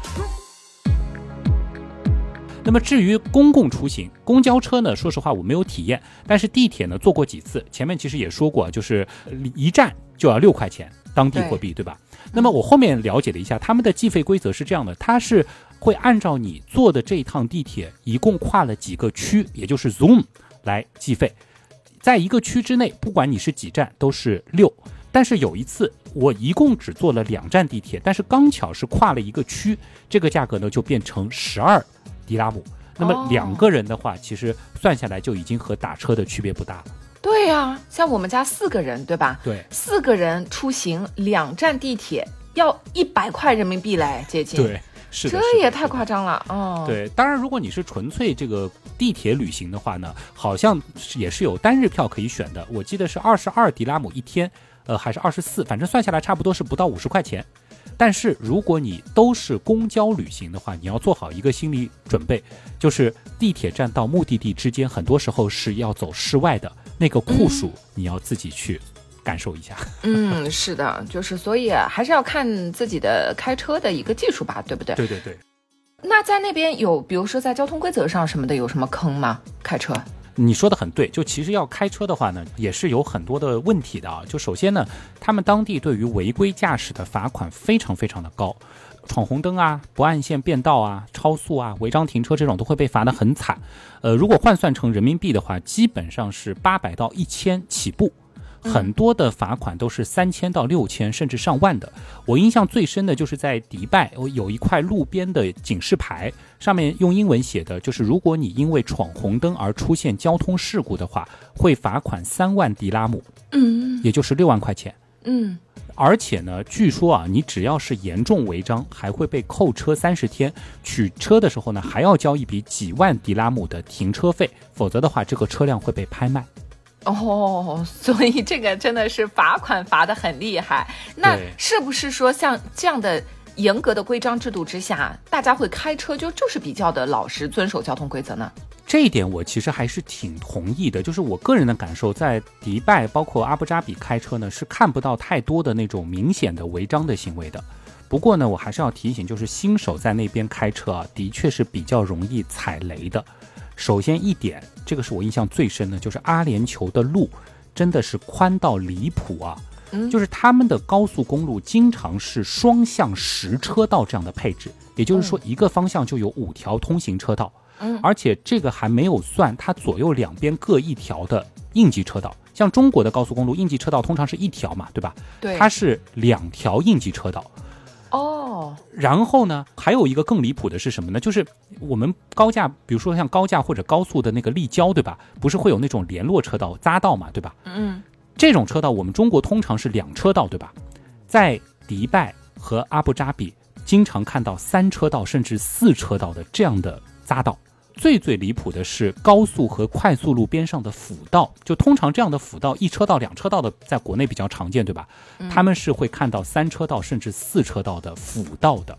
那么至于公共出行，公交车呢？说实话我没有体验，但是地铁呢坐过几次。前面其实也说过，就是一站就要六块钱当地货币，对吧？那么我后面了解了一下，他们的计费规则是这样的，它是会按照你坐的这一趟地铁一共跨了几个区，也就是 Zoom 来计费。在一个区之内，不管你是几站都是六。但是有一次我一共只坐了两站地铁，但是刚巧是跨了一个区，这个价格呢就变成十二。迪拉姆，那么两个人的话，其实算下来就已经和打车的区别不大了。对呀，像我们家四个人，对吧？对，四个人出行两站地铁要一百块人民币嘞，接近。对，是的，这也太夸张了哦。对，当然，如果你是纯粹这个地铁旅行的话呢，好像也是有单日票可以选的。我记得是二十二迪拉姆一天，呃，还是二十四，反正算下来差不多是不到五十块钱。但是如果你都是公交旅行的话，你要做好一个心理准备，就是地铁站到目的地之间，很多时候是要走室外的那个酷暑，你要自己去感受一下。嗯，是的，就是所以还是要看自己的开车的一个技术吧，对不对？对对对。那在那边有，比如说在交通规则上什么的，有什么坑吗？开车？你说的很对，就其实要开车的话呢，也是有很多的问题的啊。就首先呢，他们当地对于违规驾驶的罚款非常非常的高，闯红灯啊、不按线变道啊、超速啊、违章停车这种都会被罚得很惨。呃，如果换算成人民币的话，基本上是八百到一千起步。很多的罚款都是三千到六千，甚至上万的。我印象最深的就是在迪拜，我有一块路边的警示牌，上面用英文写的就是：如果你因为闯红灯而出现交通事故的话，会罚款三万迪拉姆，嗯，也就是六万块钱，嗯。而且呢，据说啊，你只要是严重违章，还会被扣车三十天，取车的时候呢，还要交一笔几万迪拉姆的停车费，否则的话，这个车辆会被拍卖。哦，所以这个真的是罚款罚的很厉害。那是不是说像这样的严格的规章制度之下，大家会开车就就是比较的老实，遵守交通规则呢？这一点我其实还是挺同意的。就是我个人的感受，在迪拜包括阿布扎比开车呢，是看不到太多的那种明显的违章的行为的。不过呢，我还是要提醒，就是新手在那边开车啊，的确是比较容易踩雷的。首先一点，这个是我印象最深的，就是阿联酋的路真的是宽到离谱啊！嗯，就是他们的高速公路经常是双向十车道这样的配置，也就是说一个方向就有五条通行车道。嗯，而且这个还没有算它左右两边各一条的应急车道。像中国的高速公路应急车道通常是一条嘛，对吧？对，它是两条应急车道。哦，然后呢，还有一个更离谱的是什么呢？就是我们高架，比如说像高架或者高速的那个立交，对吧？不是会有那种联络车道、匝道嘛，对吧？嗯，这种车道我们中国通常是两车道，对吧？在迪拜和阿布扎比，经常看到三车道甚至四车道的这样的匝道。最最离谱的是高速和快速路边上的辅道，就通常这样的辅道一车道、两车道的，在国内比较常见，对吧？他们是会看到三车道甚至四车道的辅道的，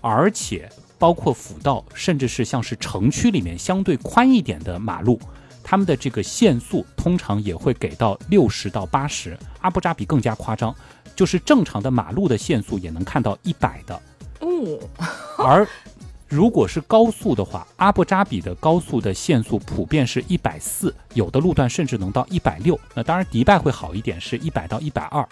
而且包括辅道，甚至是像是城区里面相对宽一点的马路，他们的这个限速通常也会给到六十到八十。阿布扎比更加夸张，就是正常的马路的限速也能看到一百的。哦，而。<laughs> 如果是高速的话，阿布扎比的高速的限速普遍是一百四，有的路段甚至能到一百六。那当然，迪拜会好一点，是一百到一百二。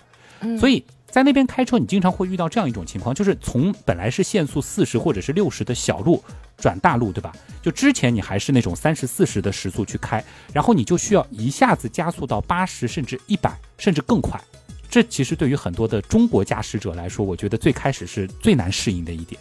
所以在那边开车，你经常会遇到这样一种情况，就是从本来是限速四十或者是六十的小路转大路，对吧？就之前你还是那种三十四十的时速去开，然后你就需要一下子加速到八十甚至一百甚至更快。这其实对于很多的中国驾驶者来说，我觉得最开始是最难适应的一点。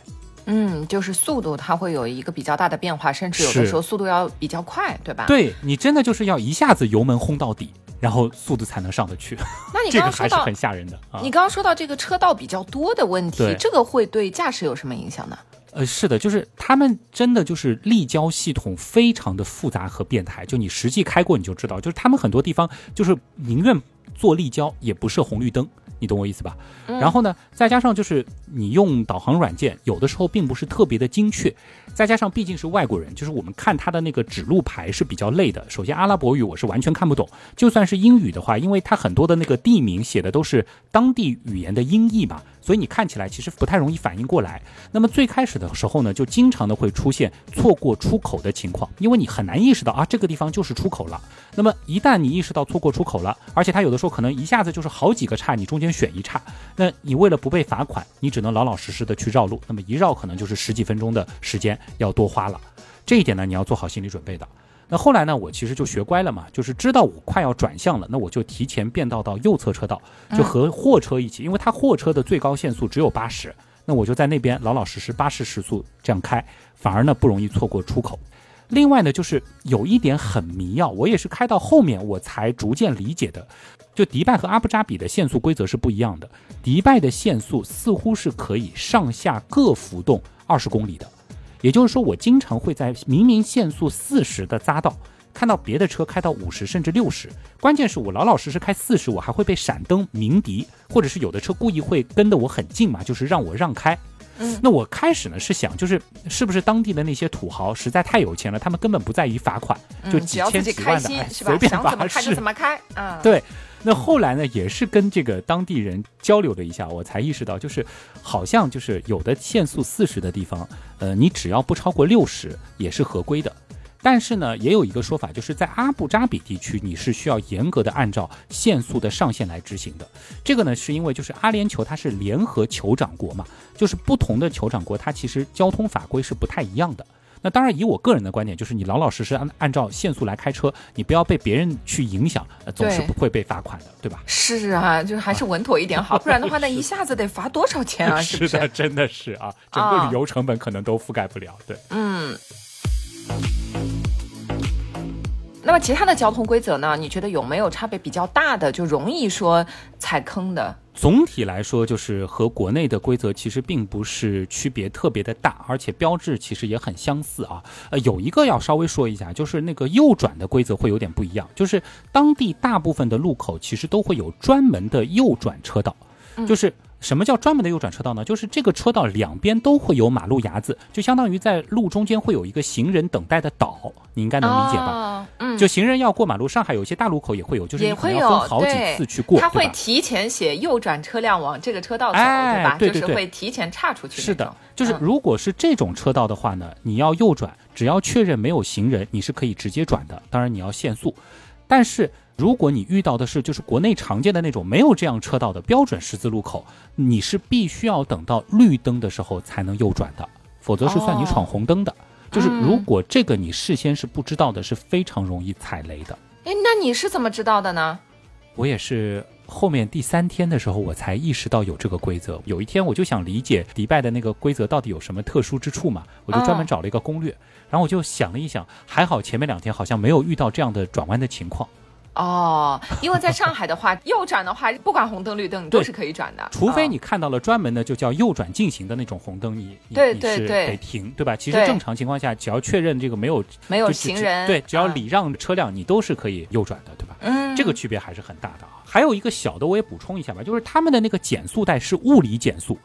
嗯，就是速度它会有一个比较大的变化，甚至有的时候速度要比较快，对吧？对你真的就是要一下子油门轰到底。然后速度才能上得去，那你 <laughs> 刚刚还是很吓人的。你刚刚说到这个车道比较多的问题，这个会对驾驶有什么影响呢？呃，是的，就是他们真的就是立交系统非常的复杂和变态，就你实际开过你就知道，就是他们很多地方就是宁愿做立交也不设红绿灯。你懂我意思吧？然后呢，再加上就是你用导航软件，有的时候并不是特别的精确。再加上毕竟是外国人，就是我们看他的那个指路牌是比较累的。首先，阿拉伯语我是完全看不懂，就算是英语的话，因为它很多的那个地名写的都是当地语言的音译嘛。所以你看起来其实不太容易反应过来。那么最开始的时候呢，就经常的会出现错过出口的情况，因为你很难意识到啊这个地方就是出口了。那么一旦你意识到错过出口了，而且它有的时候可能一下子就是好几个岔，你中间选一岔，那你为了不被罚款，你只能老老实实的去绕路。那么一绕可能就是十几分钟的时间要多花了。这一点呢，你要做好心理准备的。那后来呢？我其实就学乖了嘛，就是知道我快要转向了，那我就提前变道到右侧车道，就和货车一起，因为它货车的最高限速只有八十，那我就在那边老老实实八十时速这样开，反而呢不容易错过出口。另外呢，就是有一点很迷药，我也是开到后面我才逐渐理解的，就迪拜和阿布扎比的限速规则是不一样的，迪拜的限速似乎是可以上下各浮动二十公里的。也就是说，我经常会在明明限速四十的匝道，看到别的车开到五十甚至六十。关键是我老老实实开四十，我还会被闪灯鸣笛，或者是有的车故意会跟得我很近嘛，就是让我让开。嗯，那我开始呢是想，就是是不是当地的那些土豪实在太有钱了，他们根本不在意罚款，就几千几万的，随便罚是怎么开嗯？对。那后来呢，也是跟这个当地人交流了一下，我才意识到，就是好像就是有的限速四十的地方，呃，你只要不超过六十也是合规的。但是呢，也有一个说法，就是在阿布扎比地区，你是需要严格的按照限速的上限来执行的。这个呢，是因为就是阿联酋它是联合酋长国嘛，就是不同的酋长国，它其实交通法规是不太一样的。那当然，以我个人的观点，就是你老老实实按按照限速来开车，你不要被别人去影响，总是不会被罚款的，对吧？是啊，就是还是稳妥一点好，不然的话，那一下子得罚多少钱啊？<laughs> 是的，真的是啊，整个旅游成本可能都覆盖不了。对，嗯。那么其他的交通规则呢？你觉得有没有差别比较大的，就容易说踩坑的？总体来说，就是和国内的规则其实并不是区别特别的大，而且标志其实也很相似啊。呃，有一个要稍微说一下，就是那个右转的规则会有点不一样，就是当地大部分的路口其实都会有专门的右转车道，就是。什么叫专门的右转车道呢？就是这个车道两边都会有马路牙子，就相当于在路中间会有一个行人等待的岛，你应该能理解吧？嗯，就行人要过马路，上海有些大路口也会有，就是你可能要分好几次去过，他会提前写右转车辆往这个车道走，对吧？对对对，就是会提前岔出去。是的，就是如果是这种车道的话呢，你要右转，只要确认没有行人，你是可以直接转的，当然你要限速，但是。如果你遇到的是就是国内常见的那种没有这样车道的标准十字路口，你是必须要等到绿灯的时候才能右转的，否则是算你闯红灯的。就是如果这个你事先是不知道的，是非常容易踩雷的。哎，那你是怎么知道的呢？我也是后面第三天的时候我才意识到有这个规则。有一天我就想理解迪拜的那个规则到底有什么特殊之处嘛，我就专门找了一个攻略，然后我就想了一想，还好前面两天好像没有遇到这样的转弯的情况。哦，因为在上海的话，右转的话，<laughs> 不管红灯绿灯你都是可以转的，除非你看到了专门的就叫右转进行的那种红灯，你对对对得停，对吧？其实正常情况下，只要确认这个没有没有行人，对，只要礼让车辆，你都是可以右转的，对吧？嗯，这个区别还是很大的啊。还有一个小的，我也补充一下吧，就是他们的那个减速带是物理减速。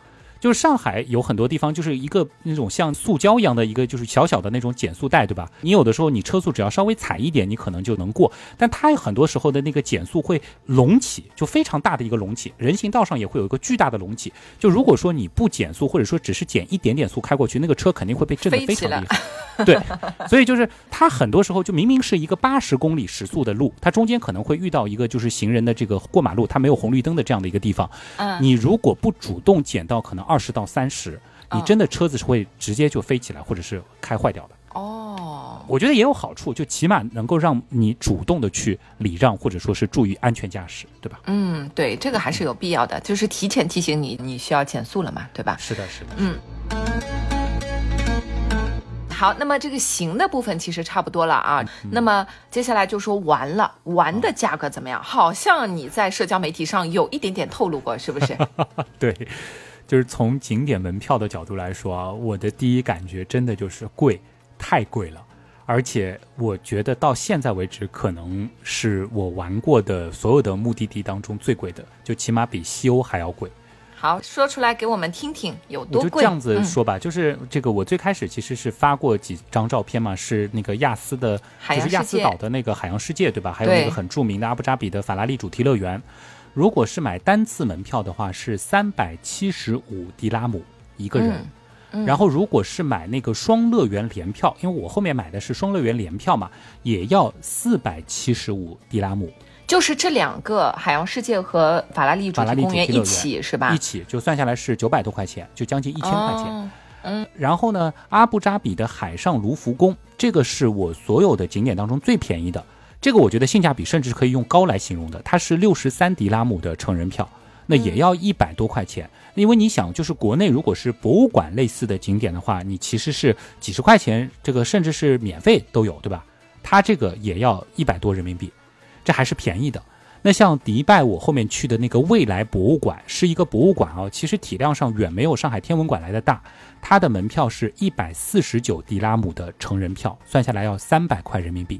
就是上海有很多地方就是一个那种像塑胶一样的一个就是小小的那种减速带，对吧？你有的时候你车速只要稍微踩一点，你可能就能过。但它有很多时候的那个减速会隆起，就非常大的一个隆起。人行道上也会有一个巨大的隆起。就如果说你不减速，或者说只是减一点点速开过去，那个车肯定会被震得非常厉害。对，<laughs> 所以就是它很多时候就明明是一个八十公里时速的路，它中间可能会遇到一个就是行人的这个过马路，它没有红绿灯的这样的一个地方。嗯，你如果不主动减到可能二。二十到三十，你真的车子是会直接就飞起来，或者是开坏掉的。哦，我觉得也有好处，就起码能够让你主动的去礼让，或者说是注意安全驾驶，对吧？嗯，对，这个还是有必要的，就是提前提醒你，你需要减速了嘛，对吧？是的，是的。嗯。好，那么这个行的部分其实差不多了啊。那么接下来就说玩了，玩的价格怎么样？好像你在社交媒体上有一点点透露过，是不是？<laughs> 对。就是从景点门票的角度来说啊，我的第一感觉真的就是贵，太贵了，而且我觉得到现在为止，可能是我玩过的所有的目的地当中最贵的，就起码比西欧还要贵。好，说出来给我们听听有多贵。就这样子说吧，就是这个我最开始其实是发过几张照片嘛，是那个亚斯的，就是亚斯岛的那个海洋世界，对吧？还有那个很著名的阿布扎比的法拉利主题乐园。如果是买单次门票的话，是三百七十五迪拉姆一个人。然后如果是买那个双乐园联票，因为我后面买的是双乐园联票嘛，也要四百七十五迪拉姆。就是这两个海洋世界和法拉利主题公园一起是吧？一起就算下来是九百多块钱，就将近一千块钱。嗯。然后呢，阿布扎比的海上卢浮宫，这个是我所有的景点当中最便宜的。这个我觉得性价比甚至可以用高来形容的，它是六十三迪拉姆的成人票，那也要一百多块钱。因为你想，就是国内如果是博物馆类似的景点的话，你其实是几十块钱，这个甚至是免费都有，对吧？它这个也要一百多人民币，这还是便宜的。那像迪拜，我后面去的那个未来博物馆是一个博物馆啊，其实体量上远没有上海天文馆来的大，它的门票是一百四十九迪拉姆的成人票，算下来要三百块人民币。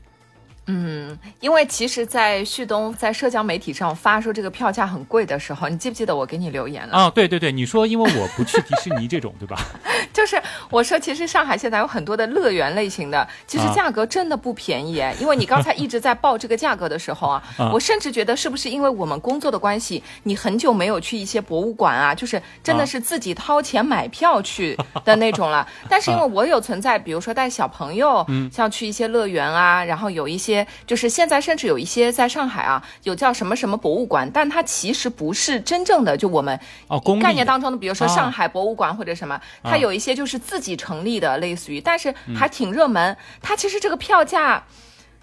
嗯，因为其实，在旭东在社交媒体上发说这个票价很贵的时候，你记不记得我给你留言了？啊，对对对，你说因为我不去迪士尼这种，对吧？<laughs> 就是我说，其实上海现在有很多的乐园类型的，其实价格真的不便宜。因为你刚才一直在报这个价格的时候 <laughs> 啊，我甚至觉得是不是因为我们工作的关系，你很久没有去一些博物馆啊，就是真的是自己掏钱买票去的那种了。<laughs> 但是因为我有存在，比如说带小朋友，像去一些乐园啊，然后有一些。就是现在，甚至有一些在上海啊，有叫什么什么博物馆，但它其实不是真正的，就我们概念当中的，比如说上海博物馆或者什么，它有一些就是自己成立的，类似于，但是还挺热门。它其实这个票价，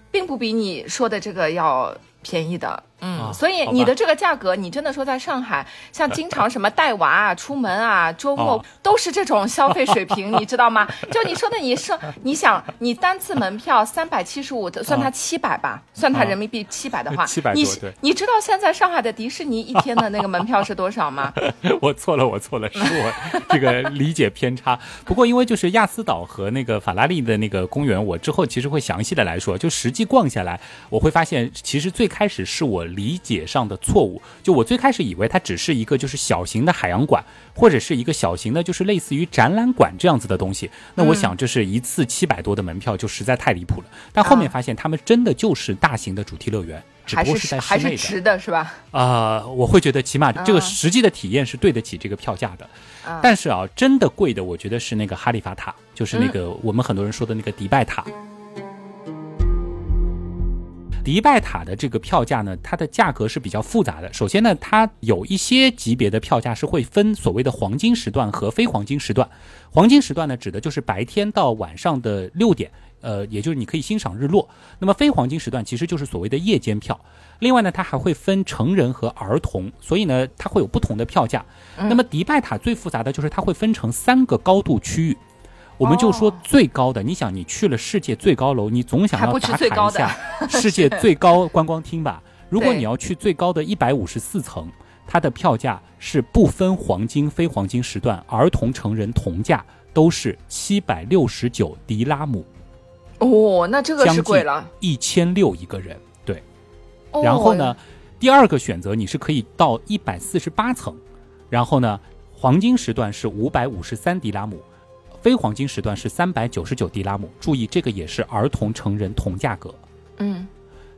并不比你说的这个要便宜的。嗯，所以你的这个价格，你真的说在上海，像经常什么带娃啊、出门啊、周末都是这种消费水平，你知道吗？<laughs> 就你说的，你是你想，你单次门票三百七十五，算它七百吧，算它人民币七百的话，<laughs> 七百你你知道现在上海的迪士尼一天的那个门票是多少吗？<laughs> 我错了，我错了，是我这个理解偏差。不过因为就是亚斯岛和那个法拉利的那个公园，我之后其实会详细的来说。就实际逛下来，我会发现，其实最开始是我。理解上的错误，就我最开始以为它只是一个就是小型的海洋馆，或者是一个小型的，就是类似于展览馆这样子的东西。那我想，这是一次七百多的门票就实在太离谱了。但后面发现，他们真的就是大型的主题乐园，只不过是在室内的，值的是吧？啊，我会觉得起码这个实际的体验是对得起这个票价的。但是啊，真的贵的，我觉得是那个哈利法塔，就是那个我们很多人说的那个迪拜塔。迪拜塔的这个票价呢，它的价格是比较复杂的。首先呢，它有一些级别的票价是会分所谓的黄金时段和非黄金时段。黄金时段呢，指的就是白天到晚上的六点，呃，也就是你可以欣赏日落。那么非黄金时段其实就是所谓的夜间票。另外呢，它还会分成人和儿童，所以呢，它会有不同的票价。那么迪拜塔最复杂的就是它会分成三个高度区域。我们就说最高的，你想你去了世界最高楼，你总想要打卡一下 <laughs> 世界最高观光厅吧？如果你要去最高的一百五十四层，它的票价是不分黄金、非黄金时段，儿童、成人同价，都是七百六十九迪拉姆。哦，那这个是贵了，一千六一个人。对，然后呢，第二个选择你是可以到一百四十八层，然后呢。黄金时段是五百五十三迪拉姆，非黄金时段是三百九十九迪拉姆。注意，这个也是儿童、成人同价格。嗯，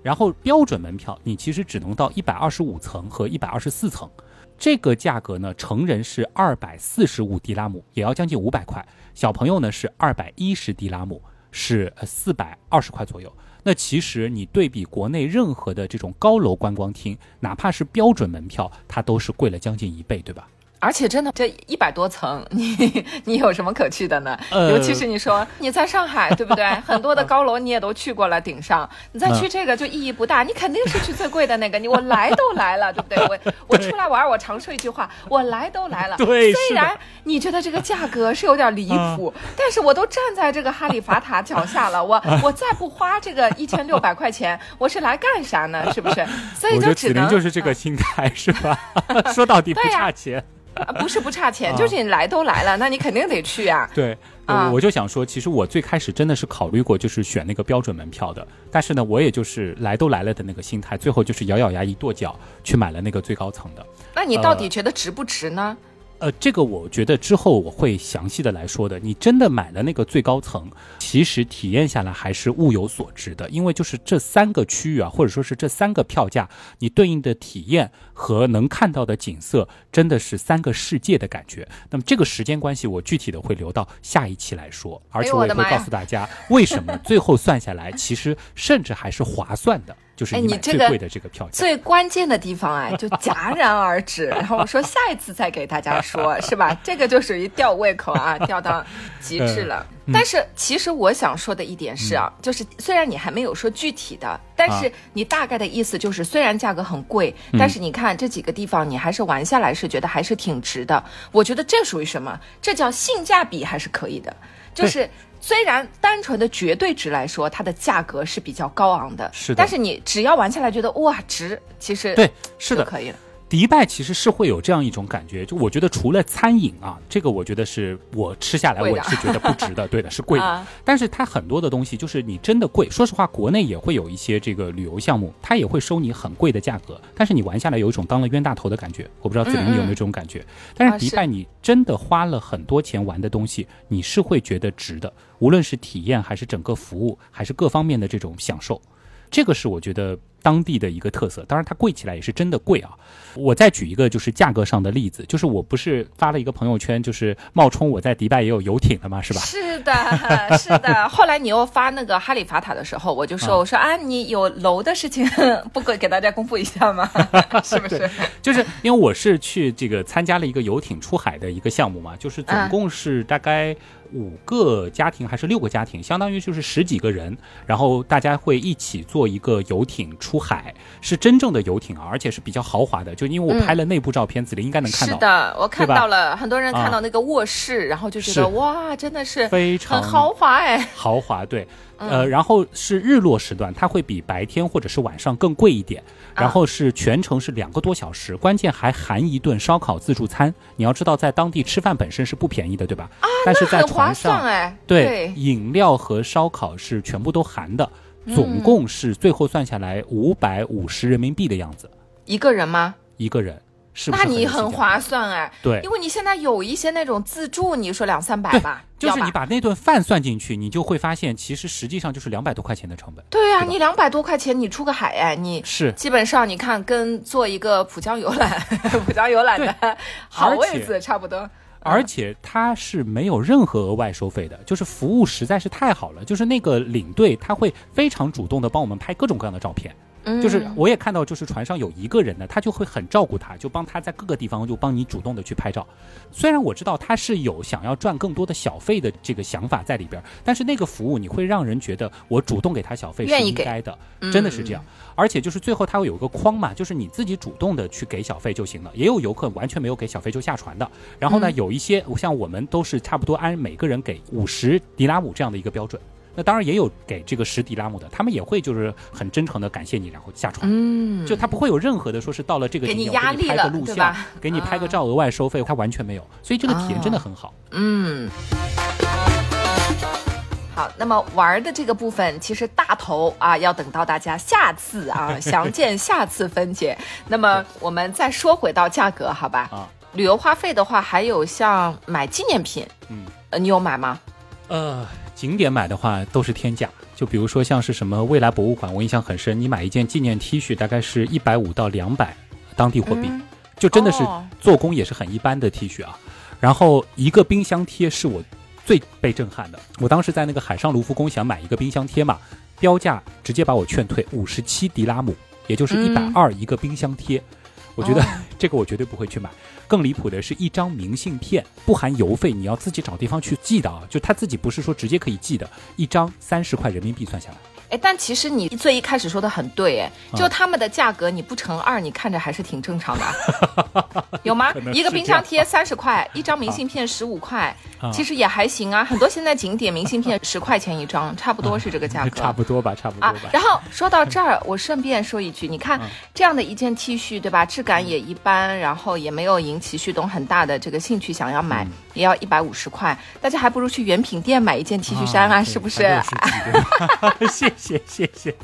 然后标准门票你其实只能到一百二十五层和一百二十四层，这个价格呢，成人是二百四十五迪拉姆，也要将近五百块；小朋友呢是二百一十迪拉姆，是四百二十块左右。那其实你对比国内任何的这种高楼观光厅，哪怕是标准门票，它都是贵了将近一倍，对吧？而且真的，这一百多层，<laughs> 你你有什么可去的呢？呃尤其是你说你在上海，对不对？<laughs> 很多的高楼你也都去过了，顶上，你再去这个就意义不大。你肯定是去最贵的那个，你我来都来了，对不对？我 <laughs> 我出来玩，我常说一句话，我来都来了。对虽然你觉得这个价格是有点离谱，但是我都站在这个哈利法塔脚下了，我我再不花这个一千六百块钱，我是来干啥呢？是不是？所以就只能就是这个心态，是吧？说到底不差钱。啊不是不差钱，啊就是你来都来了，那你肯定得去啊。对，我就想说，其实我最开始真的是考虑过，就是选那个标准门票的，但是呢，我也就是来都来了的那个心态，最后就是咬咬牙一跺脚去买了那个最高层的。那你到底觉得值不值呢？呃，这个我觉得之后我会详细的来说的。你真的买了那个最高层，其实体验下来还是物有所值的，因为就是这三个区域啊，或者说是这三个票价，你对应的体验和能看到的景色，真的是三个世界的感觉。那么这个时间关系，我具体的会留到下一期来说，而且我也会告诉大家为什么最后算下来，其实甚至还是划算的，就是哎你最贵的这个票价。最关键的地方哎，就戛然而止。然后我说下一次再给大家说，是吧？这个就属于吊胃口啊，吊到极致了。嗯但是其实我想说的一点是啊，就是虽然你还没有说具体的，但是啊你大概的意思就是，虽然价格很贵，嗯但是你看这几个地方，你还是玩下来是觉得还是挺值的。我觉得这属于什么？这叫性价比还是可以的，就是。虽然单纯的绝对值来说，它的价格是比较高昂的，是的但是你只要玩下来觉得哇值，其实对，是的，就可以了。迪拜其实是会有这样一种感觉，就我觉得除了餐饮啊，这个我觉得是我吃下来我也是觉得不值的，对的，是贵的。啊但是它很多的东西就是你真的贵，说实话，国内也会有一些这个旅游项目，它也会收你很贵的价格，但是你玩下来有一种当了冤大头的感觉。我不知道子菱你有没有这种感觉？但是迪拜你真的花了很多钱玩的东西，你是会觉得值的，无论是体验还是整个服务，还是各方面的这种享受。这个是我觉得当地的一个特色，当然它贵起来也是真的贵啊。我再举一个就是价格上的例子，就是我不是发了一个朋友圈，就是冒充我在迪拜也有游艇的吗？是吧？是的，是的。<laughs> 后来你又发那个哈利法塔的时候，我就说，啊我说啊，你有楼的事情，不给给大家公布一下吗？<laughs> 是不是？就是因为我是去这个参加了一个游艇出海的一个项目嘛，就是总共是大概五个家庭还是六个家庭，相当于就是十几个人，然后大家会一起坐一个游艇出海，是真正的游艇啊，而且是比较豪华的。就因为我拍了内部照片，子林应该能看到，是的，我看到了，很多人看啊到那个卧室，然后就觉是得哇，真的是非常很豪华哎。豪华，对，呃，然后是日落时段，它会比白天或者是晚上更贵一点，然后是全程是两个多小时，关键还含一顿烧烤自助餐。你要知道，在当地吃饭本身是不便宜的，对吧？啊，但是在船上，算哎，对，饮料和烧烤是全部都含的，总共是最后算下来五百五十人民币的样子，一个人吗？一个人，是不那你很划算哎，对。因为你现在有一些那种自助，你说两三百吧，就是你把那顿饭算进去，你就会发现，其实实际上就是两百多块钱的成本。对呀、对吧？你两百多块钱，你出个海哎，你是。基本上你看跟坐一个浦江游览，浦江游览的好位子差不多。而且它是没有任何额外收费的，就是服务实在是太好了。就是那个领队他会非常主动的帮我们拍各种各样的照片，嗯就是我也看到，就是船上有一个人呢，他就会很照顾他，就帮他在各个地方就帮你主动的去拍照。虽然我知道他是有想要赚更多的小费的这个想法在里边，但是那个服务你会让人觉得我主动给他小费是应该的，真的是这样。而且就是最后他会有一个框嘛，就是你自己主动的去给小费就行了。也有游客完全没有给小费就下船的。然后呢，有一些像我们都是差不多按每个人给五十迪拉姆这样的一个标准。那当然也有给这个实迪拉姆的，他们也会就是很真诚的感谢你，然后下船。嗯，就他不会有任何的说是到了这个给你景点给压力了你拍个录像对吧，给你拍个照额外收费，他完全没有，所以这个体验真的很好。嗯。好，那么玩儿的这个部分，其实大头啊，要等到大家下次啊详见下次分解。那么我们再说回到价格，好吧？啊旅游花费的话，还有像买纪念品，嗯，呃，你有买吗？呃，景点买的话都是天价，就比如说像是什么未来博物馆，我印象很深，你买一件纪念 T 恤大概是一百五到两百当地货币，就真的是做工也是很一般的 T 恤啊。然后一个冰箱贴是我最被震撼的，我当时在那个海上卢浮宫想买一个冰箱贴嘛，标价直接把我劝退，五十七迪拉姆，也就是一百二一个冰箱贴。我觉得 <laughs> 这个我绝对不会去买。更离谱的是一张明信片，不含邮费，你要自己找地方去寄的啊！就他自己不是说直接可以寄的，一张三十块人民币算下来。哎，但其实你最一开始说的很对，哎，就他们的价格你不乘二，你看着还是挺正常的，<laughs> 有吗？一个冰箱贴三十块，一张明信片十五块，其实也还行啊。很多现在景点明信片十块钱一张，差不多是这个价格，<laughs> 差不多吧，差不多吧。然后说到这儿，我顺便说一句，你看这样的一件 T 恤，对吧？质感也一般，然后也没有引起旭东很大的这个兴趣，想要买也要一百五十块，大家还不如去原品店买一件 T 恤衫啊，是不是？<laughs> 谢谢谢谢谢。<laughs>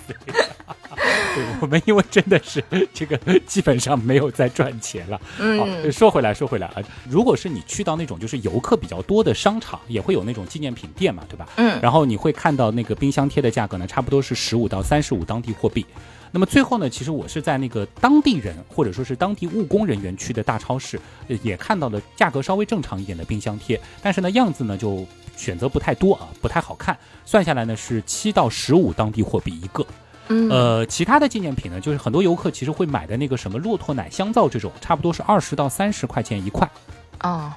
对，我们因为真的是这个基本上没有在赚钱了。嗯，说回来说回来啊，如果是你去到那种就是游客比较多的商场，也会有那种纪念品店嘛，对吧？嗯，然后你会看到那个冰箱贴的价格呢，差不多是十五到三十五当地货币。那么最后呢，其实我是在那个当地人或者说是当地务工人员去的大超市，也看到了价格稍微正常一点的冰箱贴，但是呢样子呢就选择不太多啊，不太好看。算下来呢是七到十五当地货币一个。呃，其他的纪念品呢，就是很多游客其实会买的那个什么骆驼奶香皂这种，差不多是二十到三十块钱一块。哦。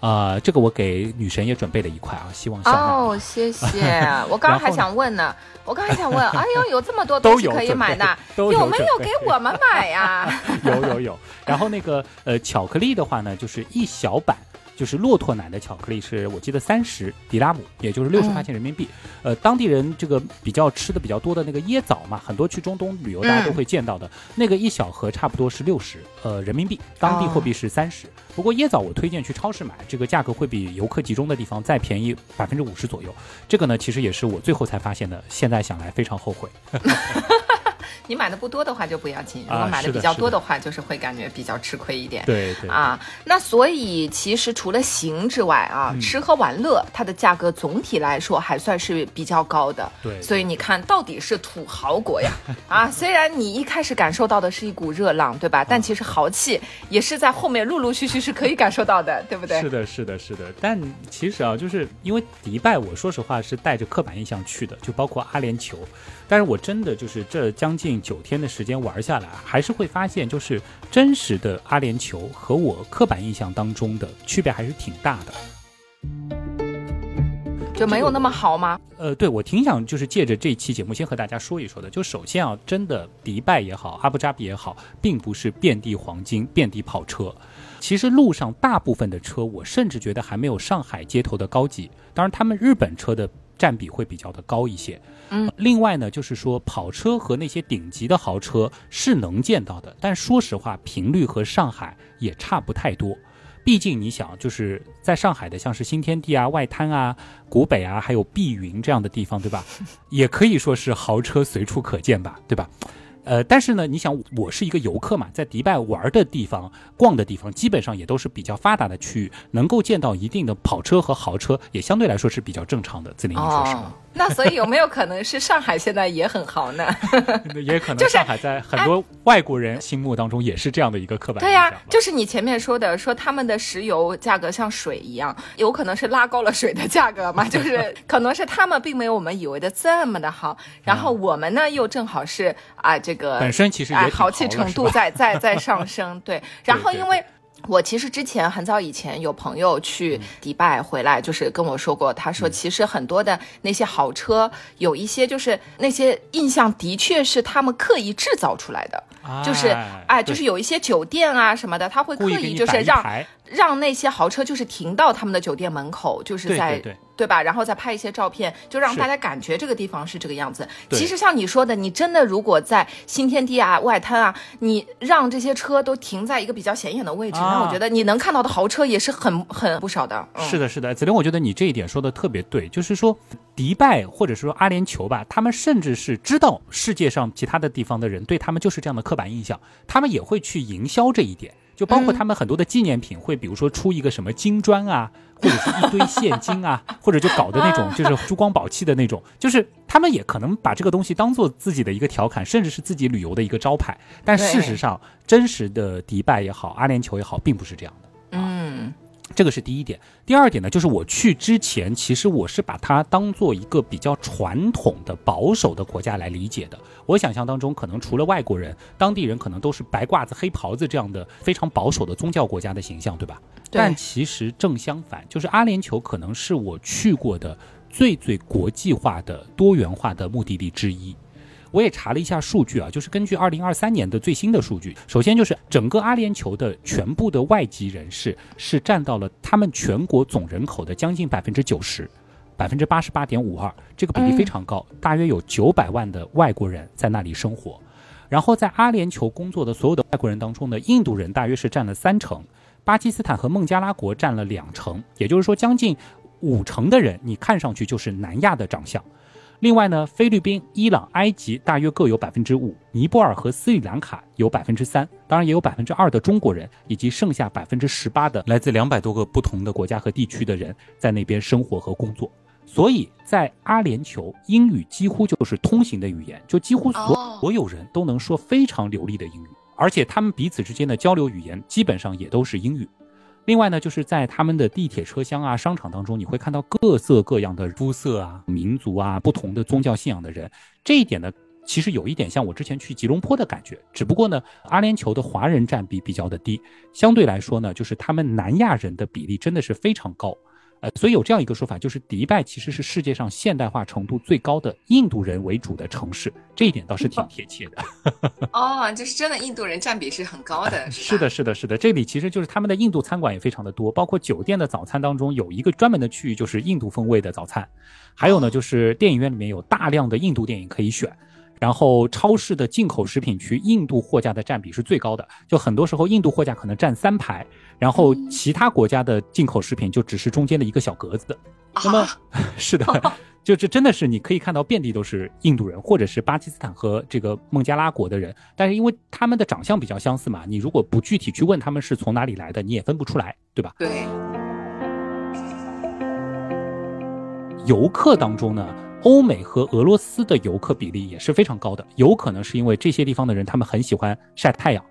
啊，这个我给女神也准备了一块啊，希望哦，谢谢。<laughs> 我刚刚还想问呢，我刚还想问，<laughs> 哎呦，有这么多东西可以买呢，<laughs> 有没有给我们买呀？有有有。然后那个呃，巧克力的话呢，就是一小板。就是骆驼奶的巧克力，是我记得三十迪拉姆，也就是六十块钱人民币。呃，当地人这个比较吃的比较多的那个椰枣嘛，很多去中东旅游大家都会见到的那个一小盒差不多是六十呃人民币，当地货币是三十。不过椰枣我推荐去超市买，这个价格会比游客集中的地方再便宜百分之五十左右。这个呢，其实也是我最后才发现的，现在想来非常后悔。<laughs> 你买的不多的话就不要紧，如果买的比较多的话，就是会感觉比较吃亏一点。对对啊，那所以其实除了行之外啊，吃喝玩乐它的价格总体来说还算是比较高的。对，所以你看到底是土豪国呀 <laughs> 啊！虽然你一开始感受到的是一股热浪，对吧？但其实豪气也是在后面陆陆续续是可以感受到的，对不对？是的，是的，是的。但其实啊，就是因为迪拜，我说实话是带着刻板印象去的，就包括阿联酋。但是我真的就是这将近九天的时间玩下来，还是会发现，就是真实的阿联酋和我刻板印象当中的区别还是挺大的，就没有那么好吗？呃，对，我挺想就是借着这期节目先和大家说一说的。就首先啊，真的迪拜也好，阿布扎比也好，并不是遍地黄金、遍地跑车。其实路上大部分的车，我甚至觉得还没有上海街头的高级。当然，他们日本车的。占比会比较的高一些，嗯，另外呢，就是说跑车和那些顶级的豪车是能见到的，但说实话，频率和上海也差不太多。毕竟你想，就是在上海的，像是新天地啊、外滩啊、古北啊，还有碧云这样的地方，对吧？<laughs> 也可以说是豪车随处可见吧，对吧？呃，但是呢，你想，我是一个游客嘛，在迪拜玩的地方、逛的地方，基本上也都是比较发达的区域，能够见到一定的跑车和豪车，也相对来说是比较正常的。子林，你说是吗？<laughs> 那所以有没有可能是上海现在也很豪呢？<laughs> 也可能上海在很多外国人心目当中也是这样的一个刻板印象。对呀，就是你前面说的，说他们的石油价格像水一样，有可能是拉高了水的价格嘛？<laughs> 就是可能是他们并没有我们以为的这么的好，然后我们呢又正好是啊这个本身其实也豪气程度在在在上升。对，然后因为。我其实之前很早以前有朋友去迪拜回来，就是跟我说过，他说其实很多的那些豪车，有一些就是那些印象的确是他们刻意制造出来的，就是哎，就是有一些酒店啊什么的，他会刻意就是让让那些豪车就是停到他们的酒店门口，就是在。对吧？然后再拍一些照片，就让大家感觉这个地方是这个样子。其实像你说的，你真的如果在新天地啊、外滩啊，你让这些车都停在一个比较显眼的位置，那我觉得你能看到的豪车也是很很不少的。是的，是的，子菱，我觉得你这一点说的特别对，就是说迪拜或者说阿联酋吧，他们甚至是知道世界上其他的地方的人对他们就是这样的刻板印象，他们也会去营销这一点。就包括他们很多的纪念品会，比如说出一个什么金砖啊，或者是一堆现金啊，或者就搞的那种 <laughs> 就是珠光宝气的那种，就是他们也可能把这个东西当做自己的一个调侃，甚至是自己旅游的一个招牌。但事实上，真实的迪拜也好，阿联酋也好，并不是这样的。嗯。这个是第一点，第二点呢，就是我去之前，其实我是把它当做一个比较传统的保守的国家来理解的。我想象当中，可能除了外国人，当地人可能都是白褂子、黑袍子这样的非常保守的宗教国家的形象，对吧？但其实正相反，就是阿联酋可能是我去过的最最国际化的、多元化的目的地之一。我也查了一下数据啊，就是根据二零二三年的最新的数据，首先就是整个阿联酋的全部的外籍人士是占到了他们全国总人口的将近百分之九十，百分之八十八点五二，这个比例非常高，大约有九百万的外国人在那里生活。然后在阿联酋工作的所有的外国人当中呢，印度人大约是占了三成，巴基斯坦和孟加拉国占了两成，也就是说将近五成的人，你看上去就是南亚的长相。另外呢，菲律宾、伊朗、埃及大约各有百分之五，尼泊尔和斯里兰卡有百分之三，当然也有百分之二的中国人，以及剩下百分之十八的来自两百多个不同的国家和地区的人在那边生活和工作。所以在阿联酋，英语几乎就是通行的语言，就几乎所所有人都能说非常流利的英语，而且他们彼此之间的交流语言基本上也都是英语。另外呢，就是在他们的地铁车厢啊、商场当中，你会看到各色各样的肤色啊、民族啊、不同的宗教信仰的人。这一点呢，其实有一点像我之前去吉隆坡的感觉，只不过呢，阿联酋的华人占比比较的低，相对来说呢，就是他们南亚人的比例真的是非常高。呃，所以有这样一个说法，就是迪拜其实是世界上现代化程度最高的印度人为主的城市，这一点倒是挺贴切的。<laughs> 哦，就是真的印度人占比是很高的。是的，是的，是的，这里其实就是他们的印度餐馆也非常的多，包括酒店的早餐当中有一个专门的区域就是印度风味的早餐，还有呢就是电影院里面有大量的印度电影可以选。然后超市的进口食品区，印度货架的占比是最高的，就很多时候印度货架可能占三排，然后其他国家的进口食品就只是中间的一个小格子。那么，<laughs> 是的，<laughs> 就这真的是你可以看到遍地都是印度人，或者是巴基斯坦和这个孟加拉国的人，但是因为他们的长相比较相似嘛，你如果不具体去问他们是从哪里来的，你也分不出来，对吧？对。游客当中呢？欧美和俄罗斯的游客比例也是非常高的，有可能是因为这些地方的人他们很喜欢晒太阳，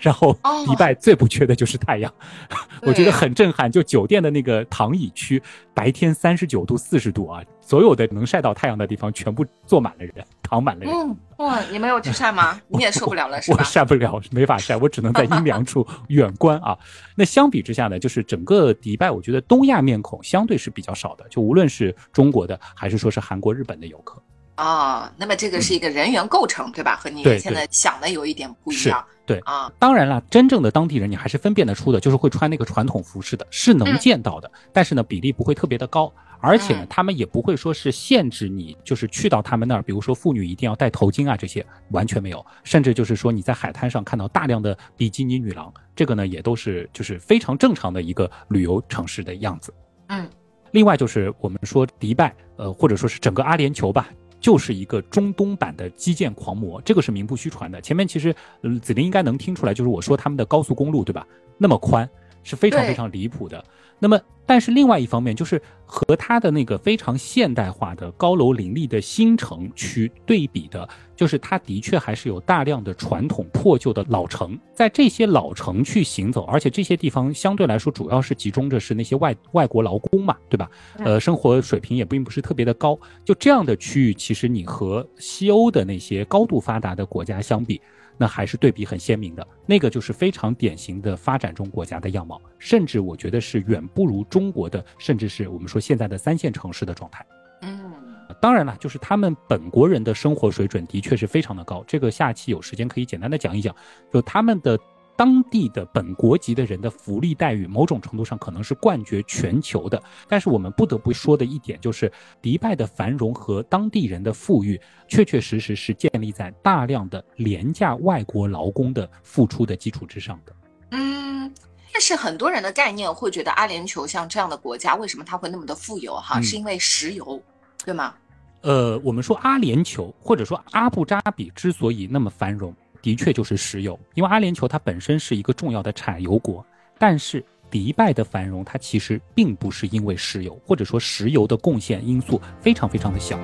然后迪拜最不缺的就是太阳，<laughs> 我觉得很震撼。就酒店的那个躺椅区，白天三十九度、四十度啊，所有的能晒到太阳的地方全部坐满了人，躺满了人。嗯，哇，你没有去晒吗？<laughs> 你也受不了了是吧？我晒不了，没法晒，我只能在阴凉处 <laughs> 远观啊。那相比之下呢，就是整个迪拜，我觉得东亚面孔相对是比较少的，就无论是中国的，还是说是韩国、日本的游客。哦，那么这个是一个人员构成，对吧？和你现在想的有一点不一样。对啊，当然了，真正的当地人你还是分辨得出的，就是会穿那个传统服饰的，是能见到的。但是呢，比例不会特别的高，而且呢，他们也不会说是限制你，就是去到他们那儿，比如说妇女一定要戴头巾啊，这些完全没有。甚至就是说你在海滩上看到大量的比基尼女郎，这个呢也都是就是非常正常的一个旅游城市的样子。嗯，另外就是我们说迪拜，呃，或者说是整个阿联酋吧。就是一个中东版的基建狂魔，这个是名不虚传的。前面其实，子林应该能听出来，就是我说他们的高速公路，对吧？那么宽，是非常非常离谱的。那么，但是另外一方面，就是和它的那个非常现代化的高楼林立的新城区对比的，就是它的确还是有大量的传统破旧的老城，在这些老城去行走，而且这些地方相对来说主要是集中着是那些外外国劳工嘛，对吧？呃，生活水平也并不是特别的高，就这样的区域，其实你和西欧的那些高度发达的国家相比。那还是对比很鲜明的，那个就是非常典型的发展中国家的样貌，甚至我觉得是远不如中国的，甚至是我们说现在的三线城市的状态。嗯，当然了，就是他们本国人的生活水准的确是非常的高，这个下期有时间可以简单的讲一讲，就他们的。当地的本国籍的人的福利待遇，某种程度上可能是冠绝全球的。但是我们不得不说的一点就是，迪拜的繁荣和当地人的富裕，确确实实是建立在大量的廉价外国劳工的付出的基础之上的。嗯，但是很多人的概念会觉得阿联酋像这样的国家，为什么它会那么的富有？哈，是因为石油，对吗？呃，我们说阿联酋或者说阿布扎比之所以那么繁荣。的确就是石油，因为阿联酋它本身是一个重要的产油国，但是迪拜的繁荣它其实并不是因为石油，或者说石油的贡献因素非常非常的小。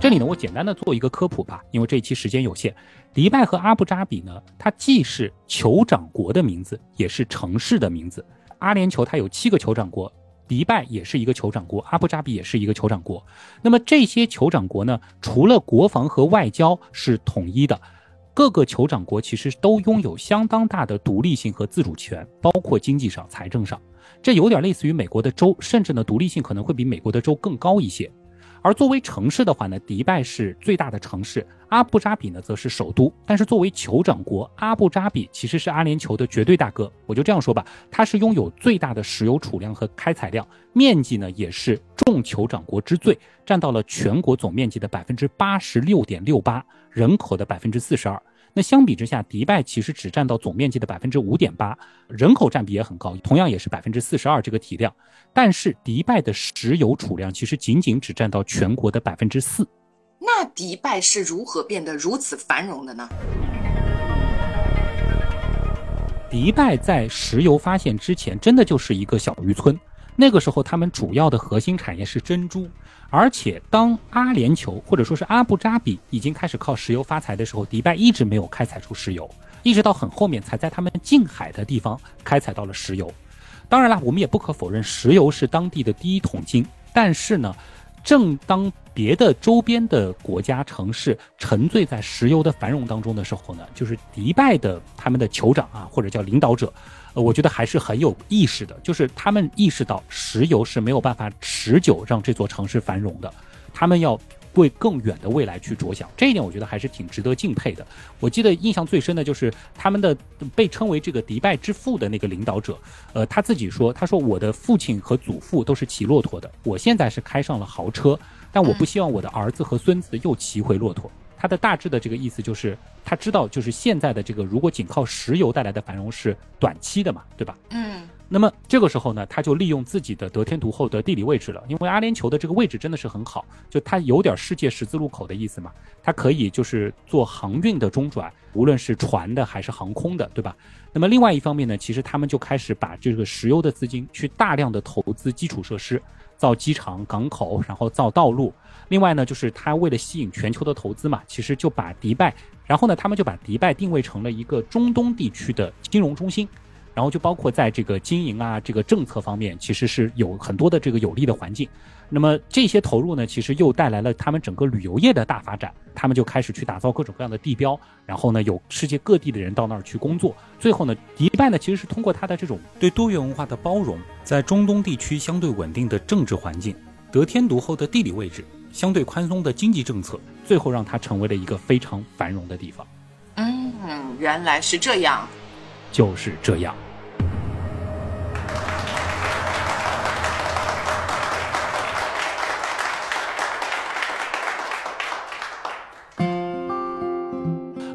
这里呢，我简单的做一个科普吧，因为这一期时间有限。迪拜和阿布扎比呢，它既是酋长国的名字，也是城市的名字。阿联酋它有七个酋长国。迪拜也是一个酋长国，阿布扎比也是一个酋长国。那么这些酋长国呢，除了国防和外交是统一的，各个酋长国其实都拥有相当大的独立性和自主权，包括经济上、财政上。这有点类似于美国的州，甚至呢，独立性可能会比美国的州更高一些。而作为城市的话呢，迪拜是最大的城市，阿布扎比呢则是首都。但是作为酋长国，阿布扎比其实是阿联酋的绝对大哥。我就这样说吧，它是拥有最大的石油储量和开采量，面积呢也是众酋长国之最，占到了全国总面积的百分之八十六点六八，人口的百分之四十二。那相比之下，迪拜其实只占到总面积的百分之五点八，人口占比也很高，同样也是百分之四十二这个体量。但是迪拜的石油储量其实仅仅只占到全国的百分之四。那迪拜是如何变得如此繁荣的呢？迪拜在石油发现之前，真的就是一个小渔村。那个时候，他们主要的核心产业是珍珠。而且，当阿联酋或者说是阿布扎比已经开始靠石油发财的时候，迪拜一直没有开采出石油，一直到很后面才在他们近海的地方开采到了石油。当然了，我们也不可否认，石油是当地的第一桶金。但是呢，正当别的周边的国家城市沉醉在石油的繁荣当中的时候呢，就是迪拜的他们的酋长啊，或者叫领导者。呃，我觉得还是很有意识的，就是他们意识到石油是没有办法持久让这座城市繁荣的，他们要为更远的未来去着想，这一点我觉得还是挺值得敬佩的。我记得印象最深的就是他们的被称为这个迪拜之父的那个领导者，呃，他自己说，他说我的父亲和祖父都是骑骆驼的，我现在是开上了豪车，但我不希望我的儿子和孙子又骑回骆驼。他的大致的这个意思就是，他知道就是现在的这个如果仅靠石油带来的繁荣是短期的嘛，对吧？嗯。那么这个时候呢，他就利用自己的得天独厚的地理位置了，因为阿联酋的这个位置真的是很好，就它有点世界十字路口的意思嘛，它可以就是做航运的中转，无论是船的还是航空的，对吧？那么另外一方面呢，其实他们就开始把这个石油的资金去大量的投资基础设施，造机场、港口，然后造道路。另外呢，就是他为了吸引全球的投资嘛，其实就把迪拜，然后呢，他们就把迪拜定位成了一个中东地区的金融中心，然后就包括在这个经营啊、这个政策方面，其实是有很多的这个有利的环境。那么这些投入呢，其实又带来了他们整个旅游业的大发展，他们就开始去打造各种各样的地标，然后呢，有世界各地的人到那儿去工作。最后呢，迪拜呢，其实是通过它的这种对多元文化的包容，在中东地区相对稳定的政治环境，得天独厚的地理位置。相对宽松的经济政策，最后让它成为了一个非常繁荣的地方。嗯，原来是这样，就是这样。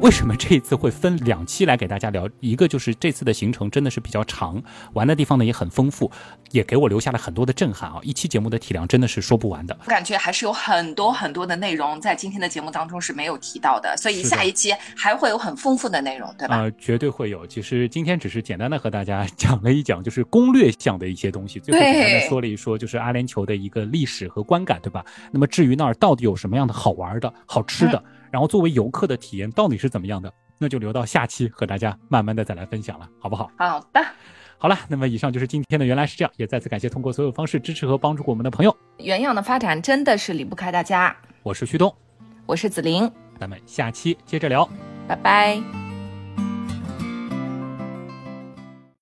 为什么这一次会分两期来给大家聊？一个就是这次的行程真的是比较长，玩的地方呢也很丰富，也给我留下了很多的震撼啊！一期节目的体量真的是说不完的。我感觉还是有很多很多的内容在今天的节目当中是没有提到的，所以下一期还会有很丰富的内容，对吧？呃，绝对会有。其实今天只是简单的和大家讲了一讲，就是攻略项的一些东西，最后简单的说了一说，就是阿联酋的一个历史和观感，对吧？那么至于那儿到底有什么样的好玩的、好吃的？然后作为游客的体验到底是怎么样的？那就留到下期和大家慢慢的再来分享了，好不好？好的，好了，那么以上就是今天的原来是这样，也再次感谢通过所有方式支持和帮助过我们的朋友。原样的发展真的是离不开大家。我是旭东，我是子菱，咱们下期接着聊，拜拜。